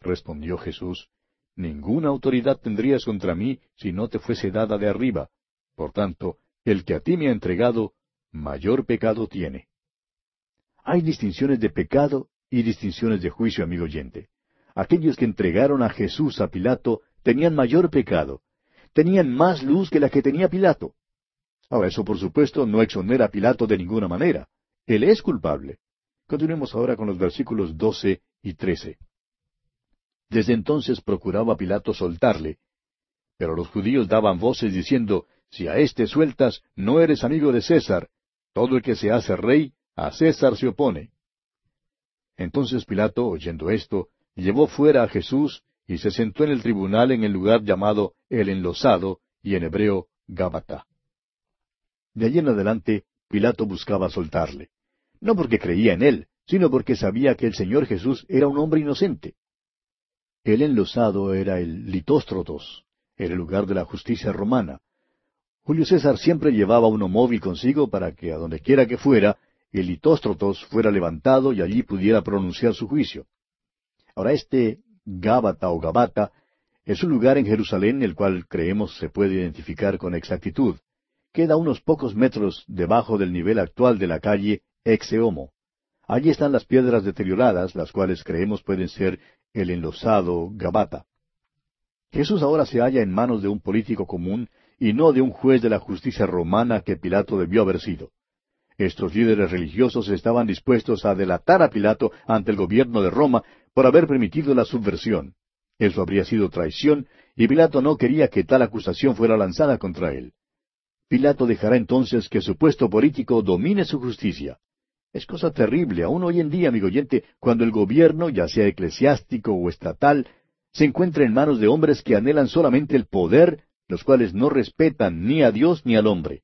Respondió Jesús, Ninguna autoridad tendrías contra mí si no te fuese dada de arriba. Por tanto, el que a ti me ha entregado, mayor pecado tiene. Hay distinciones de pecado y distinciones de juicio, amigo oyente aquellos que entregaron a Jesús a Pilato tenían mayor pecado, tenían más luz que la que tenía Pilato. Ahora, eso por supuesto no exonera a Pilato de ninguna manera. Él es culpable. Continuemos ahora con los versículos doce y trece. Desde entonces procuraba Pilato soltarle, pero los judíos daban voces diciendo, Si a éste sueltas, no eres amigo de César. Todo el que se hace rey, a César se opone. Entonces Pilato, oyendo esto, llevó fuera a Jesús y se sentó en el tribunal en el lugar llamado el enlosado y en hebreo Gábata. De allí en adelante, Pilato buscaba soltarle, no porque creía en él, sino porque sabía que el Señor Jesús era un hombre inocente. El enlosado era el litóstrotos, era el lugar de la justicia romana. Julio César siempre llevaba uno móvil consigo para que a donde quiera que fuera, el litóstrotos fuera levantado y allí pudiera pronunciar su juicio. Ahora este Gábata o Gabata es un lugar en Jerusalén el cual creemos se puede identificar con exactitud. Queda unos pocos metros debajo del nivel actual de la calle Exeomo. Allí están las piedras deterioradas, las cuales creemos pueden ser el enlosado Gabata. Jesús ahora se halla en manos de un político común y no de un juez de la justicia romana que Pilato debió haber sido. Estos líderes religiosos estaban dispuestos a delatar a Pilato ante el gobierno de Roma por haber permitido la subversión. Eso habría sido traición, y Pilato no quería que tal acusación fuera lanzada contra él. Pilato dejará entonces que su puesto político domine su justicia. Es cosa terrible, aún hoy en día, amigo oyente, cuando el gobierno, ya sea eclesiástico o estatal, se encuentra en manos de hombres que anhelan solamente el poder, los cuales no respetan ni a Dios ni al hombre.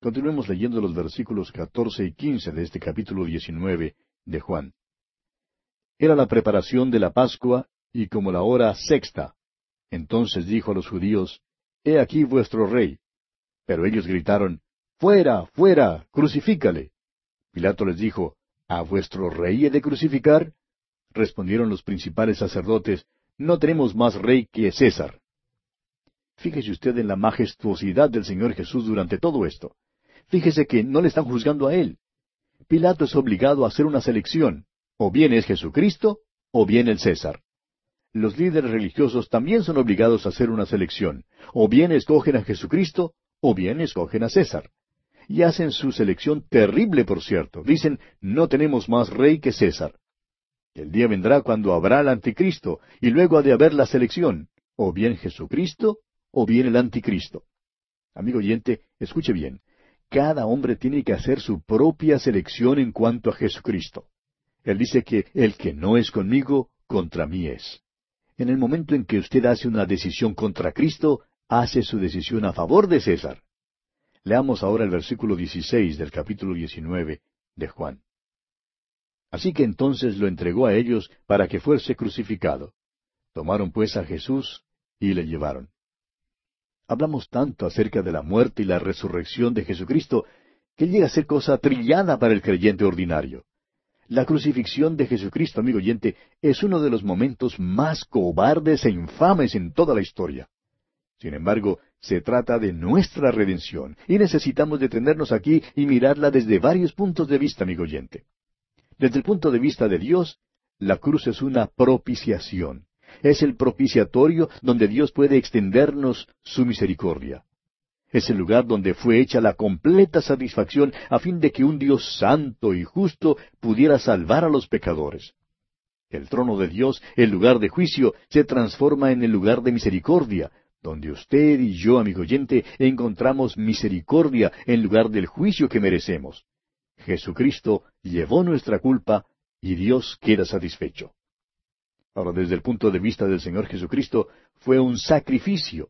Continuemos leyendo los versículos catorce y quince de este capítulo diecinueve de Juan. Era la preparación de la Pascua y como la hora sexta. Entonces dijo a los judíos, He aquí vuestro rey. Pero ellos gritaron, Fuera, fuera, crucifícale. Pilato les dijo, ¿A vuestro rey he de crucificar? Respondieron los principales sacerdotes, No tenemos más rey que César. Fíjese usted en la majestuosidad del Señor Jesús durante todo esto. Fíjese que no le están juzgando a Él. Pilato es obligado a hacer una selección. O bien es Jesucristo, o bien el César. Los líderes religiosos también son obligados a hacer una selección. O bien escogen a Jesucristo, o bien escogen a César. Y hacen su selección terrible, por cierto. Dicen, no tenemos más rey que César. El día vendrá cuando habrá el anticristo, y luego ha de haber la selección, o bien Jesucristo, o bien el anticristo. Amigo oyente, escuche bien. Cada hombre tiene que hacer su propia selección en cuanto a Jesucristo. Él dice que el que no es conmigo, contra mí es. En el momento en que usted hace una decisión contra Cristo, hace su decisión a favor de César. Leamos ahora el versículo 16 del capítulo 19 de Juan. Así que entonces lo entregó a ellos para que fuese crucificado. Tomaron pues a Jesús y le llevaron. Hablamos tanto acerca de la muerte y la resurrección de Jesucristo que llega a ser cosa trillada para el creyente ordinario. La crucifixión de Jesucristo, amigo oyente, es uno de los momentos más cobardes e infames en toda la historia. Sin embargo, se trata de nuestra redención y necesitamos detenernos aquí y mirarla desde varios puntos de vista, amigo oyente. Desde el punto de vista de Dios, la cruz es una propiciación. Es el propiciatorio donde Dios puede extendernos su misericordia. Es el lugar donde fue hecha la completa satisfacción a fin de que un Dios santo y justo pudiera salvar a los pecadores. El trono de Dios, el lugar de juicio, se transforma en el lugar de misericordia, donde usted y yo, amigo oyente, encontramos misericordia en lugar del juicio que merecemos. Jesucristo llevó nuestra culpa y Dios queda satisfecho. Ahora, desde el punto de vista del Señor Jesucristo, fue un sacrificio.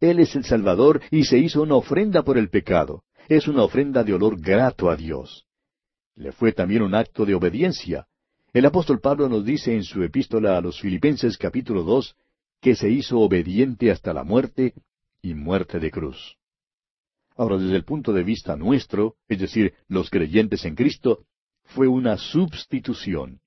Él es el Salvador y se hizo una ofrenda por el pecado. Es una ofrenda de olor grato a Dios. Le fue también un acto de obediencia. El apóstol Pablo nos dice en su epístola a los Filipenses capítulo dos que se hizo obediente hasta la muerte y muerte de cruz. Ahora, desde el punto de vista nuestro, es decir, los creyentes en Cristo, fue una substitución.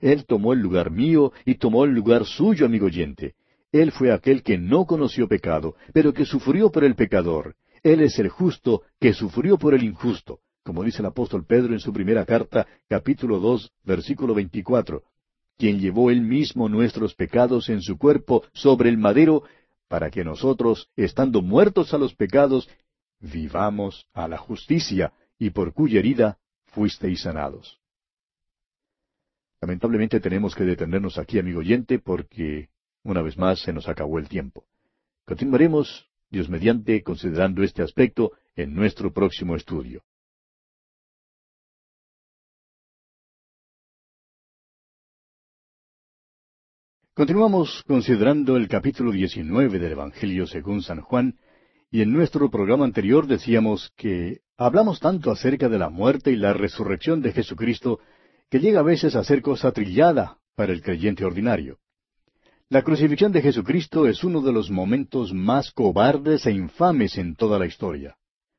Él tomó el lugar mío y tomó el lugar suyo, amigo oyente. Él fue aquel que no conoció pecado, pero que sufrió por el pecador. Él es el justo que sufrió por el injusto, como dice el apóstol Pedro en su primera carta, capítulo dos, versículo veinticuatro, quien llevó él mismo nuestros pecados en su cuerpo sobre el madero, para que nosotros, estando muertos a los pecados, vivamos a la justicia, y por cuya herida fuisteis sanados. Lamentablemente tenemos que detenernos aquí, amigo oyente, porque una vez más se nos acabó el tiempo. Continuaremos, Dios mediante, considerando este aspecto en nuestro próximo estudio. Continuamos considerando el capítulo 19 del Evangelio según San Juan, y en nuestro programa anterior decíamos que hablamos tanto acerca de la muerte y la resurrección de Jesucristo que llega a veces a ser cosa trillada para el creyente ordinario. La crucifixión de Jesucristo es uno de los momentos más cobardes e infames en toda la historia.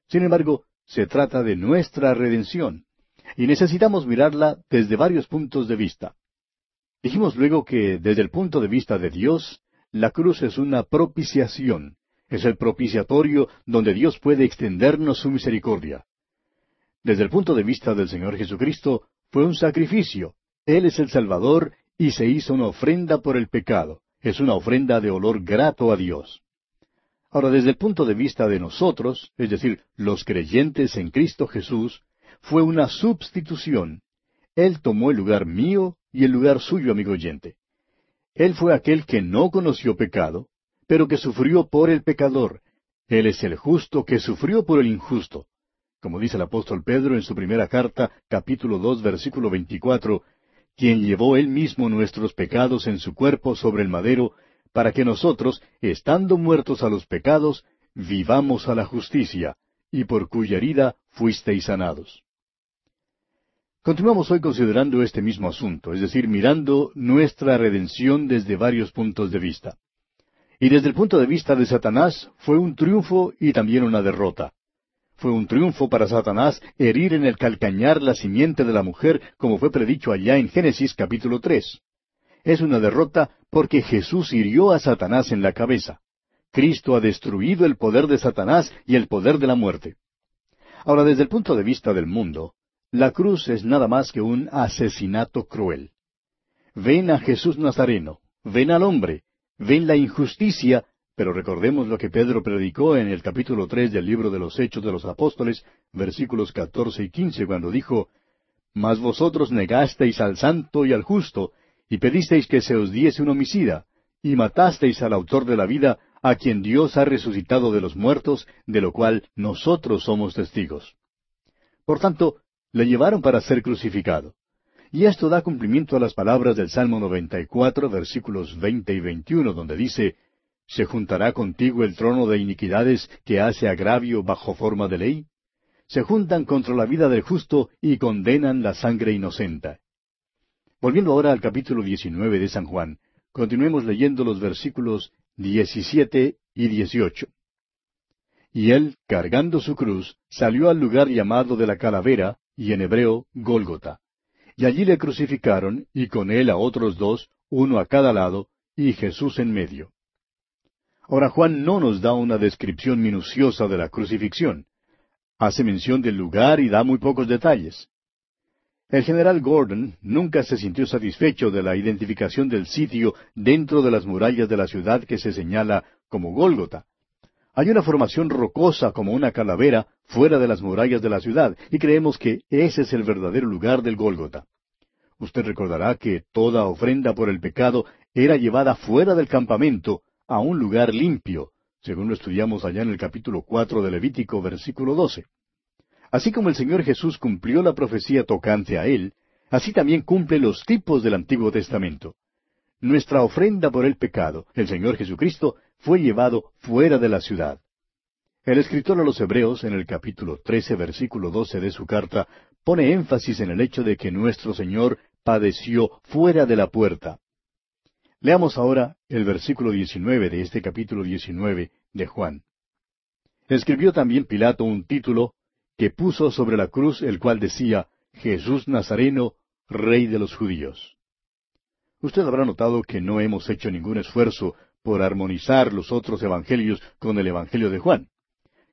Sin embargo, se trata de nuestra redención, y necesitamos mirarla desde varios puntos de vista. Dijimos luego que desde el punto de vista de Dios, la cruz es una propiciación, es el propiciatorio donde Dios puede extendernos su misericordia. Desde el punto de vista del Señor Jesucristo, fue un sacrificio. Él es el Salvador y se hizo una ofrenda por el pecado. Es una ofrenda de olor grato a Dios. Ahora, desde el punto de vista de nosotros, es decir, los creyentes en Cristo Jesús, fue una substitución. Él tomó el lugar mío y el lugar suyo, amigo oyente. Él fue aquel que no conoció pecado, pero que sufrió por el pecador. Él es el justo que sufrió por el injusto como dice el apóstol Pedro en su primera carta, capítulo dos, versículo veinticuatro, quien llevó él mismo nuestros pecados en su cuerpo sobre el madero, para que nosotros, estando muertos a los pecados, vivamos a la justicia, y por cuya herida fuisteis sanados. Continuamos hoy considerando este mismo asunto, es decir, mirando nuestra redención desde varios puntos de vista. Y desde el punto de vista de Satanás fue un triunfo y también una derrota. Fue un triunfo para Satanás herir en el calcañar la simiente de la mujer, como fue predicho allá en Génesis capítulo tres. Es una derrota porque Jesús hirió a Satanás en la cabeza. Cristo ha destruido el poder de Satanás y el poder de la muerte. Ahora, desde el punto de vista del mundo, la cruz es nada más que un asesinato cruel. Ven a Jesús Nazareno, ven al hombre, ven la injusticia, pero recordemos lo que Pedro predicó en el capítulo tres del libro de los Hechos de los Apóstoles, versículos catorce y quince, cuando dijo, Mas vosotros negasteis al santo y al justo, y pedisteis que se os diese un homicida, y matasteis al autor de la vida, a quien Dios ha resucitado de los muertos, de lo cual nosotros somos testigos. Por tanto, le llevaron para ser crucificado. Y esto da cumplimiento a las palabras del Salmo 94, versículos 20 y 21, donde dice, ¿Se juntará contigo el trono de iniquidades que hace agravio bajo forma de ley? Se juntan contra la vida del justo y condenan la sangre inocente. Volviendo ahora al capítulo 19 de San Juan, continuemos leyendo los versículos 17 y 18. Y él, cargando su cruz, salió al lugar llamado de la calavera, y en hebreo Gólgota. Y allí le crucificaron, y con él a otros dos, uno a cada lado, y Jesús en medio. Ahora Juan no nos da una descripción minuciosa de la crucifixión. Hace mención del lugar y da muy pocos detalles. El general Gordon nunca se sintió satisfecho de la identificación del sitio dentro de las murallas de la ciudad que se señala como Gólgota. Hay una formación rocosa como una calavera fuera de las murallas de la ciudad, y creemos que ese es el verdadero lugar del Gólgota. Usted recordará que toda ofrenda por el pecado era llevada fuera del campamento a un lugar limpio, según lo estudiamos allá en el capítulo cuatro de Levítico, versículo doce. Así como el Señor Jesús cumplió la profecía tocante a Él, así también cumple los tipos del Antiguo Testamento. Nuestra ofrenda por el pecado, el Señor Jesucristo, fue llevado fuera de la ciudad. El escritor a los Hebreos, en el capítulo trece, versículo doce de su carta, pone énfasis en el hecho de que nuestro Señor padeció fuera de la puerta. Leamos ahora el versículo diecinueve de este capítulo diecinueve de Juan. Escribió también Pilato un título que puso sobre la cruz, el cual decía, Jesús Nazareno, Rey de los judíos. Usted habrá notado que no hemos hecho ningún esfuerzo por armonizar los otros evangelios con el Evangelio de Juan.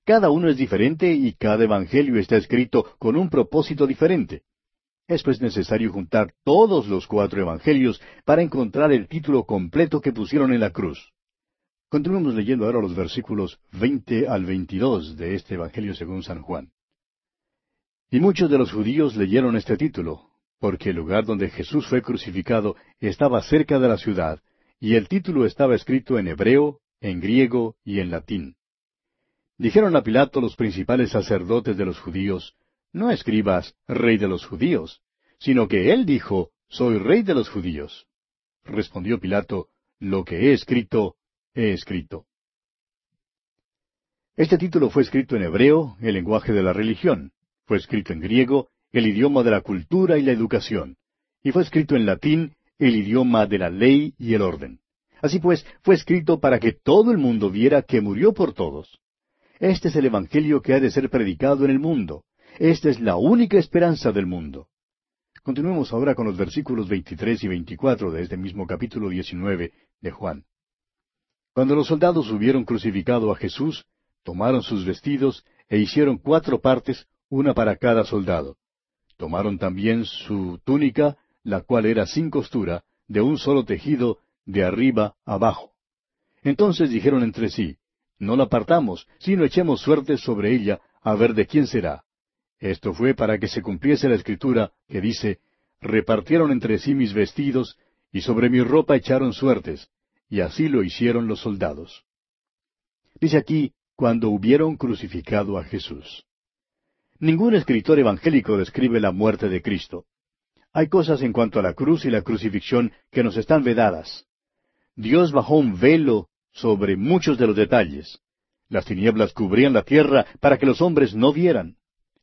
Cada uno es diferente y cada evangelio está escrito con un propósito diferente. Es pues necesario juntar todos los cuatro evangelios para encontrar el título completo que pusieron en la cruz. Continuemos leyendo ahora los versículos veinte al veintidós de este evangelio según San Juan. Y muchos de los judíos leyeron este título, porque el lugar donde Jesús fue crucificado estaba cerca de la ciudad, y el título estaba escrito en hebreo, en griego y en latín. Dijeron a Pilato los principales sacerdotes de los judíos, No escribas rey de los judíos, sino que él dijo, Soy rey de los judíos. Respondió Pilato, Lo que he escrito, he escrito. Este título fue escrito en hebreo, el lenguaje de la religión, fue escrito en griego, el idioma de la cultura y la educación, y fue escrito en latín, el idioma de la ley y el orden. Así pues, fue escrito para que todo el mundo viera que murió por todos. Este es el Evangelio que ha de ser predicado en el mundo. Esta es la única esperanza del mundo. Continuemos ahora con los versículos 23 y 24 de este mismo capítulo 19 de Juan. Cuando los soldados hubieron crucificado a Jesús, tomaron sus vestidos e hicieron cuatro partes, una para cada soldado. Tomaron también su túnica la cual era sin costura, de un solo tejido, de arriba abajo. Entonces dijeron entre sí, No la partamos, sino echemos suerte sobre ella, a ver de quién será. Esto fue para que se cumpliese la escritura, que dice, Repartieron entre sí mis vestidos, y sobre mi ropa echaron suertes, y así lo hicieron los soldados. Dice aquí, cuando hubieron crucificado a Jesús. Ningún escritor evangélico describe la muerte de Cristo. Hay cosas en cuanto a la cruz y la crucifixión que nos están vedadas. Dios bajó un velo sobre muchos de los detalles. Las tinieblas cubrían la tierra para que los hombres no vieran.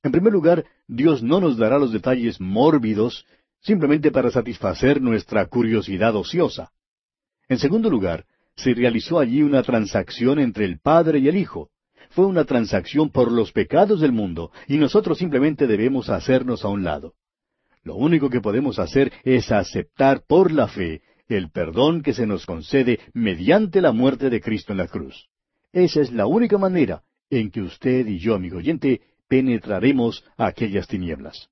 En primer lugar, Dios no nos dará los detalles mórbidos simplemente para satisfacer nuestra curiosidad ociosa. En segundo lugar, se realizó allí una transacción entre el Padre y el Hijo. Fue una transacción por los pecados del mundo, y nosotros simplemente debemos hacernos a un lado. Lo único que podemos hacer es aceptar por la fe el perdón que se nos concede mediante la muerte de Cristo en la cruz. Esa es la única manera en que usted y yo, amigo oyente, penetraremos a aquellas tinieblas.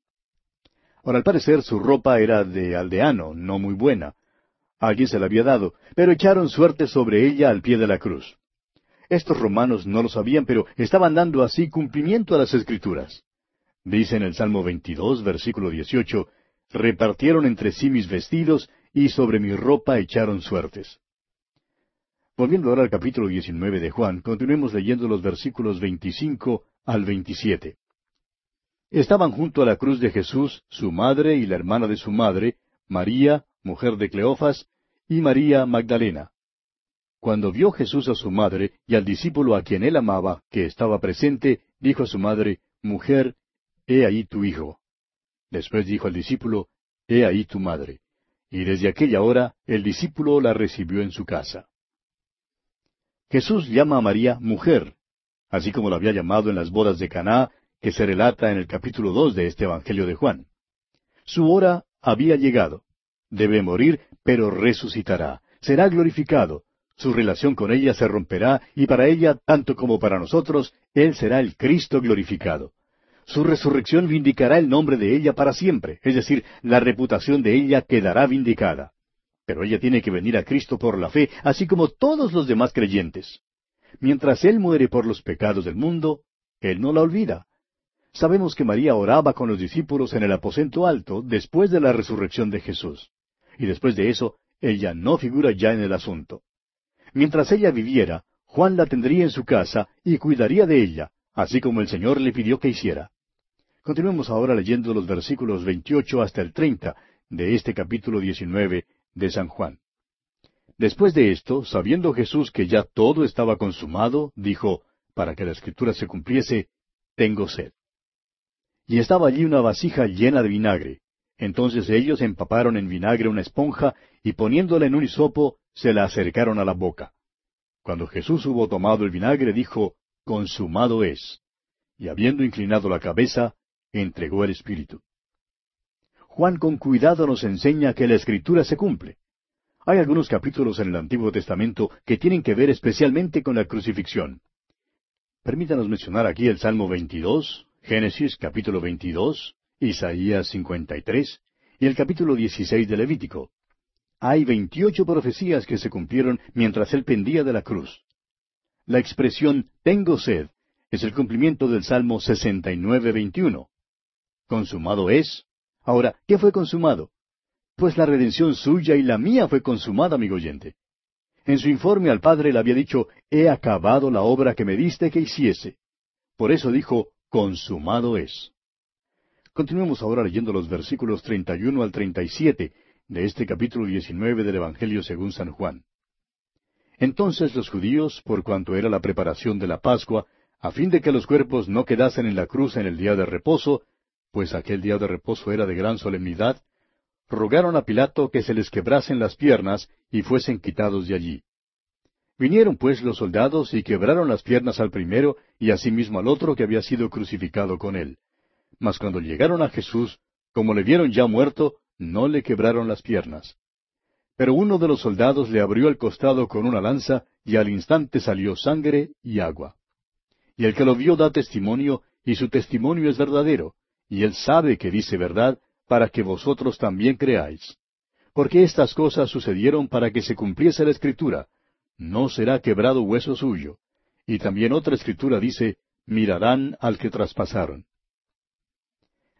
Ahora, al parecer, su ropa era de aldeano, no muy buena. Alguien se la había dado, pero echaron suerte sobre ella al pie de la cruz. Estos romanos no lo sabían, pero estaban dando así cumplimiento a las Escrituras. Dice en el Salmo 22, versículo 18, repartieron entre sí mis vestidos y sobre mi ropa echaron suertes. Volviendo ahora al capítulo 19 de Juan, continuemos leyendo los versículos 25 al 27. Estaban junto a la cruz de Jesús su madre y la hermana de su madre, María, mujer de Cleofas, y María Magdalena. Cuando vio Jesús a su madre y al discípulo a quien él amaba, que estaba presente, dijo a su madre, Mujer, he ahí tu hijo. Después dijo al discípulo, He ahí tu madre. Y desde aquella hora el discípulo la recibió en su casa. Jesús llama a María mujer, así como la había llamado en las bodas de Caná, que se relata en el capítulo dos de este Evangelio de Juan. Su hora había llegado. Debe morir, pero resucitará. Será glorificado. Su relación con ella se romperá y para ella, tanto como para nosotros, Él será el Cristo glorificado. Su resurrección vindicará el nombre de ella para siempre, es decir, la reputación de ella quedará vindicada. Pero ella tiene que venir a Cristo por la fe, así como todos los demás creyentes. Mientras Él muere por los pecados del mundo, Él no la olvida. Sabemos que María oraba con los discípulos en el aposento alto después de la resurrección de Jesús. Y después de eso, ella no figura ya en el asunto. Mientras ella viviera, Juan la tendría en su casa y cuidaría de ella, así como el Señor le pidió que hiciera. Continuemos ahora leyendo los versículos 28 hasta el 30 de este capítulo 19 de San Juan. Después de esto, sabiendo Jesús que ya todo estaba consumado, dijo, para que la escritura se cumpliese, tengo sed. Y estaba allí una vasija llena de vinagre. Entonces ellos empaparon en vinagre una esponja y poniéndola en un hisopo, se la acercaron a la boca. Cuando Jesús hubo tomado el vinagre, dijo, consumado es. Y habiendo inclinado la cabeza, entregó el Espíritu. Juan con cuidado nos enseña que la Escritura se cumple. Hay algunos capítulos en el Antiguo Testamento que tienen que ver especialmente con la crucifixión. Permítanos mencionar aquí el Salmo 22, Génesis capítulo 22, Isaías 53 y el capítulo 16 de Levítico. Hay veintiocho profecías que se cumplieron mientras él pendía de la cruz. La expresión tengo sed es el cumplimiento del Salmo 69, 21. Consumado es, Ahora, ¿qué fue consumado? Pues la redención suya y la mía fue consumada, amigo oyente. En su informe al Padre le había dicho, he acabado la obra que me diste que hiciese. Por eso dijo, consumado es. Continuemos ahora leyendo los versículos 31 al 37 de este capítulo 19 del Evangelio según San Juan. Entonces los judíos, por cuanto era la preparación de la Pascua, a fin de que los cuerpos no quedasen en la cruz en el día de reposo, pues aquel día de reposo era de gran solemnidad, rogaron a Pilato que se les quebrasen las piernas y fuesen quitados de allí. Vinieron pues los soldados y quebraron las piernas al primero y asimismo al otro que había sido crucificado con él. Mas cuando llegaron a Jesús, como le vieron ya muerto, no le quebraron las piernas. Pero uno de los soldados le abrió el costado con una lanza, y al instante salió sangre y agua. Y el que lo vio da testimonio, y su testimonio es verdadero, y él sabe que dice verdad, para que vosotros también creáis. Porque estas cosas sucedieron para que se cumpliese la escritura, no será quebrado hueso suyo. Y también otra escritura dice, mirarán al que traspasaron.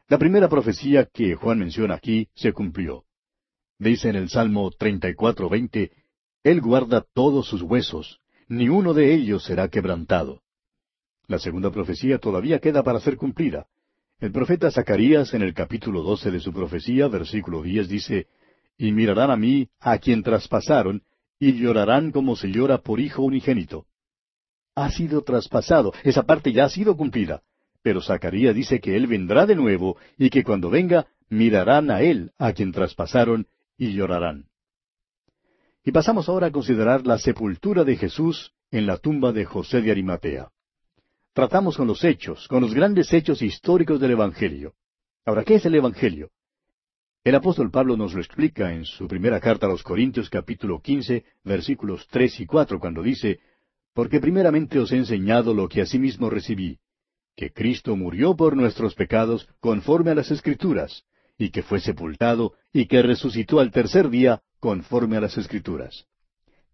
La primera profecía que Juan menciona aquí se cumplió. Dice en el Salmo 34, Él guarda todos sus huesos, ni uno de ellos será quebrantado. La segunda profecía todavía queda para ser cumplida. El profeta Zacarías en el capítulo doce de su profecía, versículo diez, dice, Y mirarán a mí, a quien traspasaron, y llorarán como se llora por hijo unigénito. ha sido traspasado, esa parte ya ha sido cumplida. Pero Zacarías dice que Él vendrá de nuevo y que cuando venga mirarán a Él, a quien traspasaron, y llorarán. Y pasamos ahora a considerar la sepultura de Jesús en la tumba de José de Arimatea. Tratamos con los hechos, con los grandes hechos históricos del Evangelio. Ahora, ¿qué es el Evangelio? El apóstol Pablo nos lo explica en su primera carta a los Corintios capítulo quince versículos tres y cuatro cuando dice, Porque primeramente os he enseñado lo que asimismo recibí, que Cristo murió por nuestros pecados conforme a las Escrituras, y que fue sepultado, y que resucitó al tercer día conforme a las Escrituras.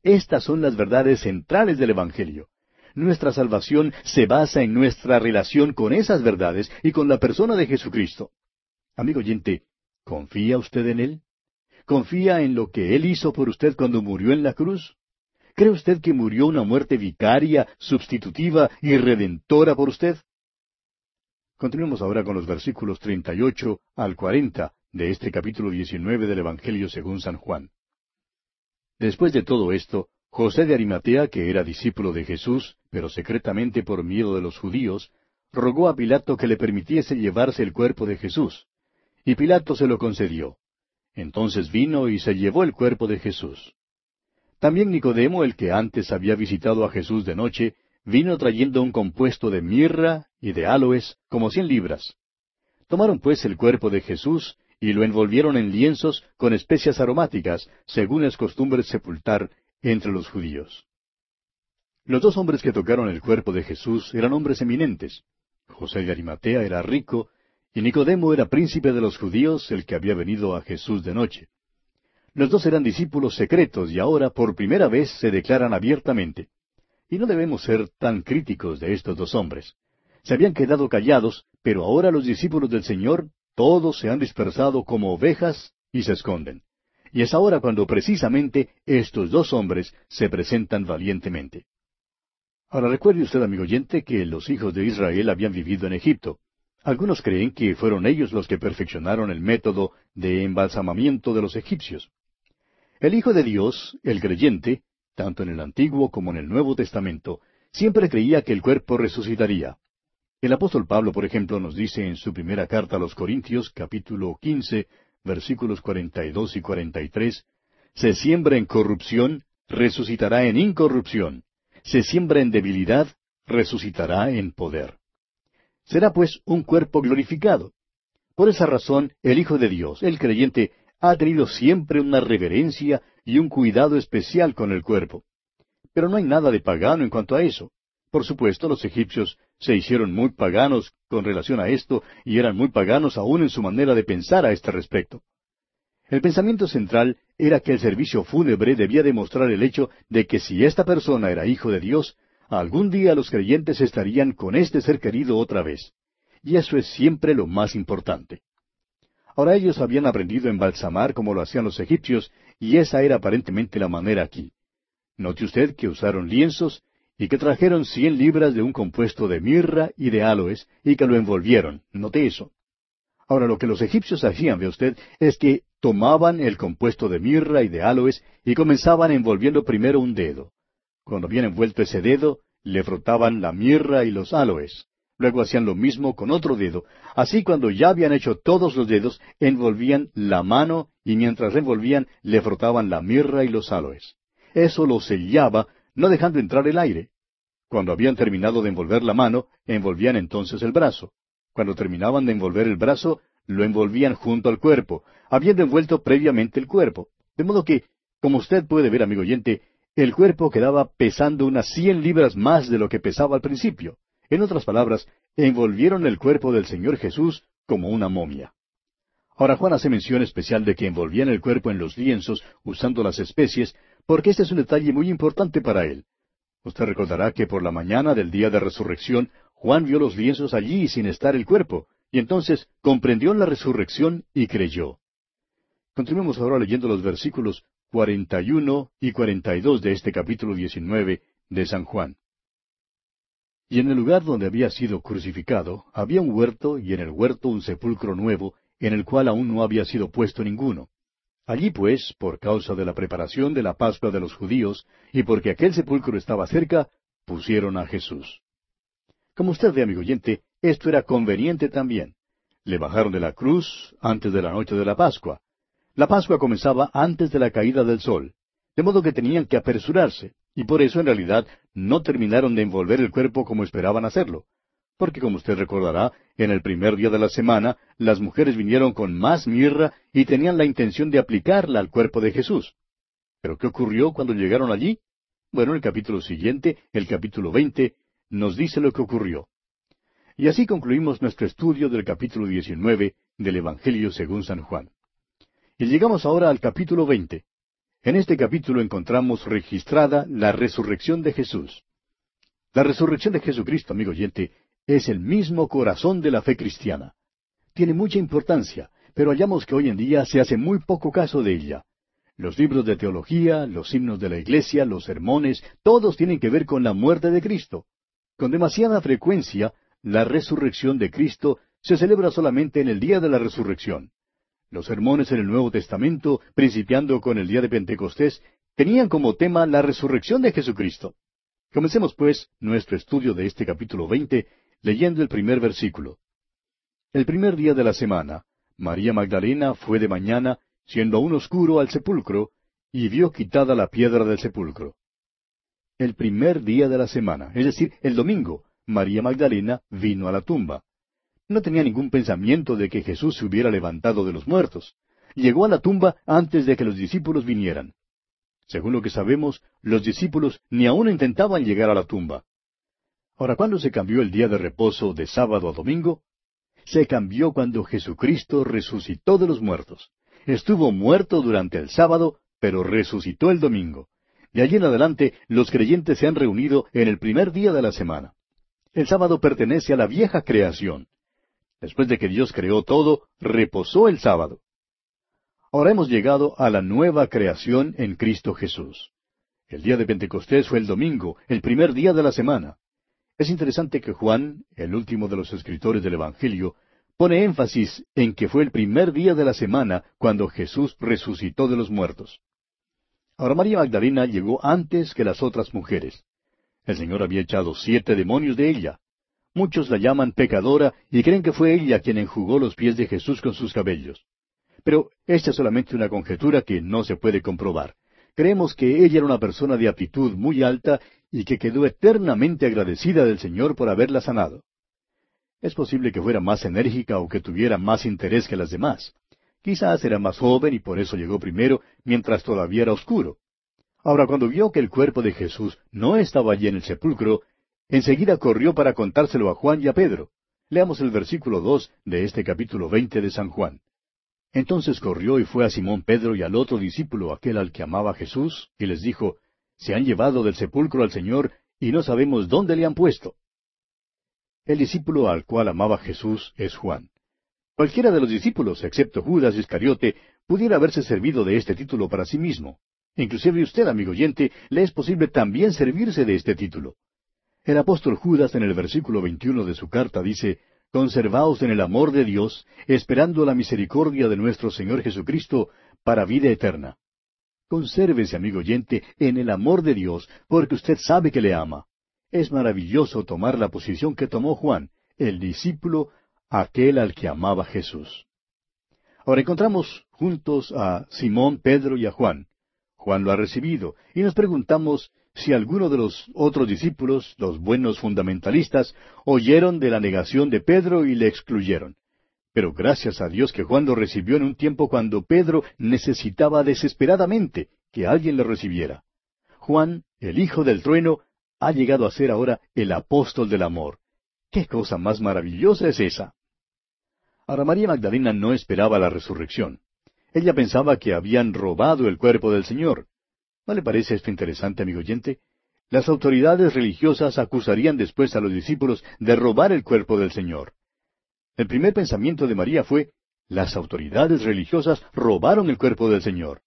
Estas son las verdades centrales del Evangelio. Nuestra salvación se basa en nuestra relación con esas verdades y con la persona de Jesucristo. Amigo oyente, ¿confía usted en Él? ¿Confía en lo que Él hizo por usted cuando murió en la cruz? ¿Cree usted que murió una muerte vicaria, sustitutiva y redentora por usted? Continuemos ahora con los versículos 38 al 40 de este capítulo 19 del Evangelio según San Juan. Después de todo esto, José de Arimatea, que era discípulo de Jesús, pero secretamente por miedo de los judíos, rogó a Pilato que le permitiese llevarse el cuerpo de Jesús. Y Pilato se lo concedió. Entonces vino y se llevó el cuerpo de Jesús. También Nicodemo, el que antes había visitado a Jesús de noche, vino trayendo un compuesto de mirra y de aloes, como cien libras. Tomaron pues el cuerpo de Jesús y lo envolvieron en lienzos con especias aromáticas, según es costumbre sepultar entre los judíos. Los dos hombres que tocaron el cuerpo de Jesús eran hombres eminentes. José de Arimatea era rico, y Nicodemo era príncipe de los judíos, el que había venido a Jesús de noche. Los dos eran discípulos secretos y ahora por primera vez se declaran abiertamente. Y no debemos ser tan críticos de estos dos hombres. Se habían quedado callados, pero ahora los discípulos del Señor todos se han dispersado como ovejas y se esconden. Y es ahora cuando precisamente estos dos hombres se presentan valientemente. Ahora recuerde usted, amigo oyente, que los hijos de Israel habían vivido en Egipto. Algunos creen que fueron ellos los que perfeccionaron el método de embalsamamiento de los egipcios. El Hijo de Dios, el creyente, tanto en el Antiguo como en el Nuevo Testamento, siempre creía que el cuerpo resucitaría. El apóstol Pablo, por ejemplo, nos dice en su primera carta a los Corintios, capítulo quince, versículos cuarenta y dos y cuarenta y tres, se siembra en corrupción, resucitará en incorrupción. Se siembra en debilidad, resucitará en poder. Será pues un cuerpo glorificado. Por esa razón, el Hijo de Dios, el creyente, ha tenido siempre una reverencia y un cuidado especial con el cuerpo. Pero no hay nada de pagano en cuanto a eso. Por supuesto, los egipcios se hicieron muy paganos con relación a esto y eran muy paganos aún en su manera de pensar a este respecto. El pensamiento central era que el servicio fúnebre debía demostrar el hecho de que si esta persona era hijo de Dios, algún día los creyentes estarían con este ser querido otra vez. Y eso es siempre lo más importante. Ahora ellos habían aprendido a embalsamar como lo hacían los egipcios, y esa era aparentemente la manera aquí. Note usted que usaron lienzos y que trajeron cien libras de un compuesto de mirra y de aloes y que lo envolvieron. Note eso. Ahora lo que los egipcios hacían, ve usted, es que tomaban el compuesto de mirra y de aloes y comenzaban envolviendo primero un dedo. Cuando habían envuelto ese dedo, le frotaban la mirra y los aloes. Luego hacían lo mismo con otro dedo. Así cuando ya habían hecho todos los dedos, envolvían la mano y mientras envolvían le frotaban la mirra y los aloes. Eso lo sellaba no dejando entrar el aire. Cuando habían terminado de envolver la mano, envolvían entonces el brazo. Cuando terminaban de envolver el brazo, lo envolvían junto al cuerpo, habiendo envuelto previamente el cuerpo. De modo que, como usted puede ver, amigo oyente, el cuerpo quedaba pesando unas cien libras más de lo que pesaba al principio. En otras palabras, envolvieron el cuerpo del Señor Jesús como una momia. Ahora Juan hace mención especial de que envolvían el cuerpo en los lienzos usando las especies porque este es un detalle muy importante para él. Usted recordará que por la mañana del día de resurrección, Juan vio los lienzos allí sin estar el cuerpo, y entonces comprendió la resurrección y creyó. Continuemos ahora leyendo los versículos 41 y 42 de este capítulo 19 de San Juan. Y en el lugar donde había sido crucificado había un huerto y en el huerto un sepulcro nuevo, en el cual aún no había sido puesto ninguno. Allí pues, por causa de la preparación de la Pascua de los judíos, y porque aquel sepulcro estaba cerca, pusieron a Jesús. Como usted ve, amigo oyente, esto era conveniente también. Le bajaron de la cruz antes de la noche de la Pascua. La Pascua comenzaba antes de la caída del sol, de modo que tenían que apresurarse, y por eso en realidad no terminaron de envolver el cuerpo como esperaban hacerlo. Porque como usted recordará, en el primer día de la semana, las mujeres vinieron con más mirra y tenían la intención de aplicarla al cuerpo de Jesús. ¿Pero qué ocurrió cuando llegaron allí? Bueno, el capítulo siguiente, el capítulo veinte, nos dice lo que ocurrió. Y así concluimos nuestro estudio del capítulo 19 del Evangelio según San Juan. Y llegamos ahora al capítulo 20. En este capítulo encontramos registrada la resurrección de Jesús. La resurrección de Jesucristo, amigo oyente, es el mismo corazón de la fe cristiana. Tiene mucha importancia, pero hallamos que hoy en día se hace muy poco caso de ella. Los libros de teología, los himnos de la iglesia, los sermones, todos tienen que ver con la muerte de Cristo. Con demasiada frecuencia la resurrección de Cristo se celebra solamente en el día de la resurrección. Los sermones en el Nuevo Testamento, principiando con el día de Pentecostés, tenían como tema la resurrección de Jesucristo. Comencemos, pues, nuestro estudio de este capítulo veinte, leyendo el primer versículo. El primer día de la semana, María Magdalena fue de mañana, siendo aún oscuro, al sepulcro, y vio quitada la piedra del sepulcro. El primer día de la semana, es decir, el domingo, María Magdalena vino a la tumba. No tenía ningún pensamiento de que Jesús se hubiera levantado de los muertos. Llegó a la tumba antes de que los discípulos vinieran. Según lo que sabemos, los discípulos ni aún intentaban llegar a la tumba. Ahora, ¿cuándo se cambió el día de reposo de sábado a domingo? Se cambió cuando Jesucristo resucitó de los muertos. Estuvo muerto durante el sábado, pero resucitó el domingo. De allí en adelante, los creyentes se han reunido en el primer día de la semana. El sábado pertenece a la vieja creación. Después de que Dios creó todo, reposó el sábado. Ahora hemos llegado a la nueva creación en Cristo Jesús. El día de Pentecostés fue el domingo, el primer día de la semana. Es interesante que Juan, el último de los escritores del Evangelio, pone énfasis en que fue el primer día de la semana cuando Jesús resucitó de los muertos. Ahora María Magdalena llegó antes que las otras mujeres. El Señor había echado siete demonios de ella. Muchos la llaman pecadora y creen que fue ella quien enjugó los pies de Jesús con sus cabellos. Pero esta es solamente una conjetura que no se puede comprobar. Creemos que ella era una persona de aptitud muy alta y que quedó eternamente agradecida del Señor por haberla sanado. Es posible que fuera más enérgica o que tuviera más interés que las demás. Quizás era más joven y por eso llegó primero mientras todavía era oscuro. Ahora, cuando vio que el cuerpo de Jesús no estaba allí en el sepulcro, enseguida corrió para contárselo a Juan y a Pedro. Leamos el versículo dos de este capítulo veinte de San Juan. Entonces corrió y fue a Simón Pedro y al otro discípulo, aquel al que amaba Jesús, y les dijo, Se han llevado del sepulcro al Señor, y no sabemos dónde le han puesto. El discípulo al cual amaba Jesús es Juan. Cualquiera de los discípulos, excepto Judas Iscariote, pudiera haberse servido de este título para sí mismo. Inclusive usted, amigo oyente, le es posible también servirse de este título. El apóstol Judas en el versículo 21 de su carta dice, Conservaos en el amor de Dios, esperando la misericordia de nuestro Señor Jesucristo para vida eterna. Consérvese, amigo oyente, en el amor de Dios, porque usted sabe que le ama. Es maravilloso tomar la posición que tomó Juan, el discípulo, aquel al que amaba Jesús. Ahora encontramos juntos a Simón, Pedro y a Juan. Juan lo ha recibido, y nos preguntamos si alguno de los otros discípulos, los buenos fundamentalistas, oyeron de la negación de Pedro y le excluyeron. Pero gracias a Dios que Juan lo recibió en un tiempo cuando Pedro necesitaba desesperadamente que alguien lo recibiera. Juan, el hijo del trueno, ha llegado a ser ahora el apóstol del amor. ¿Qué cosa más maravillosa es esa? Ahora María Magdalena no esperaba la resurrección. Ella pensaba que habían robado el cuerpo del Señor. ¿No le parece esto interesante, amigo oyente? Las autoridades religiosas acusarían después a los discípulos de robar el cuerpo del Señor. El primer pensamiento de María fue, las autoridades religiosas robaron el cuerpo del Señor.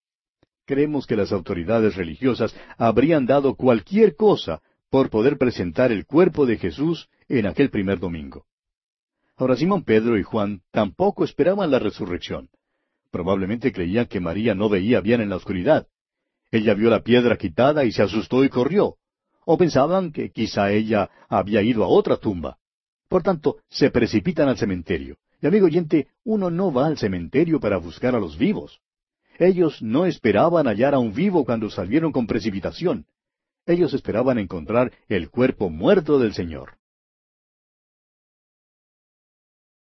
Creemos que las autoridades religiosas habrían dado cualquier cosa por poder presentar el cuerpo de Jesús en aquel primer domingo. Ahora Simón Pedro y Juan tampoco esperaban la resurrección. Probablemente creían que María no veía bien en la oscuridad. Ella vio la piedra quitada y se asustó y corrió. o pensaban que quizá ella había ido a otra tumba. Por tanto, se precipitan al cementerio. Y amigo oyente, uno no va al cementerio para buscar a los vivos. Ellos no esperaban hallar a un vivo cuando salieron con precipitación. Ellos esperaban encontrar el cuerpo muerto del Señor.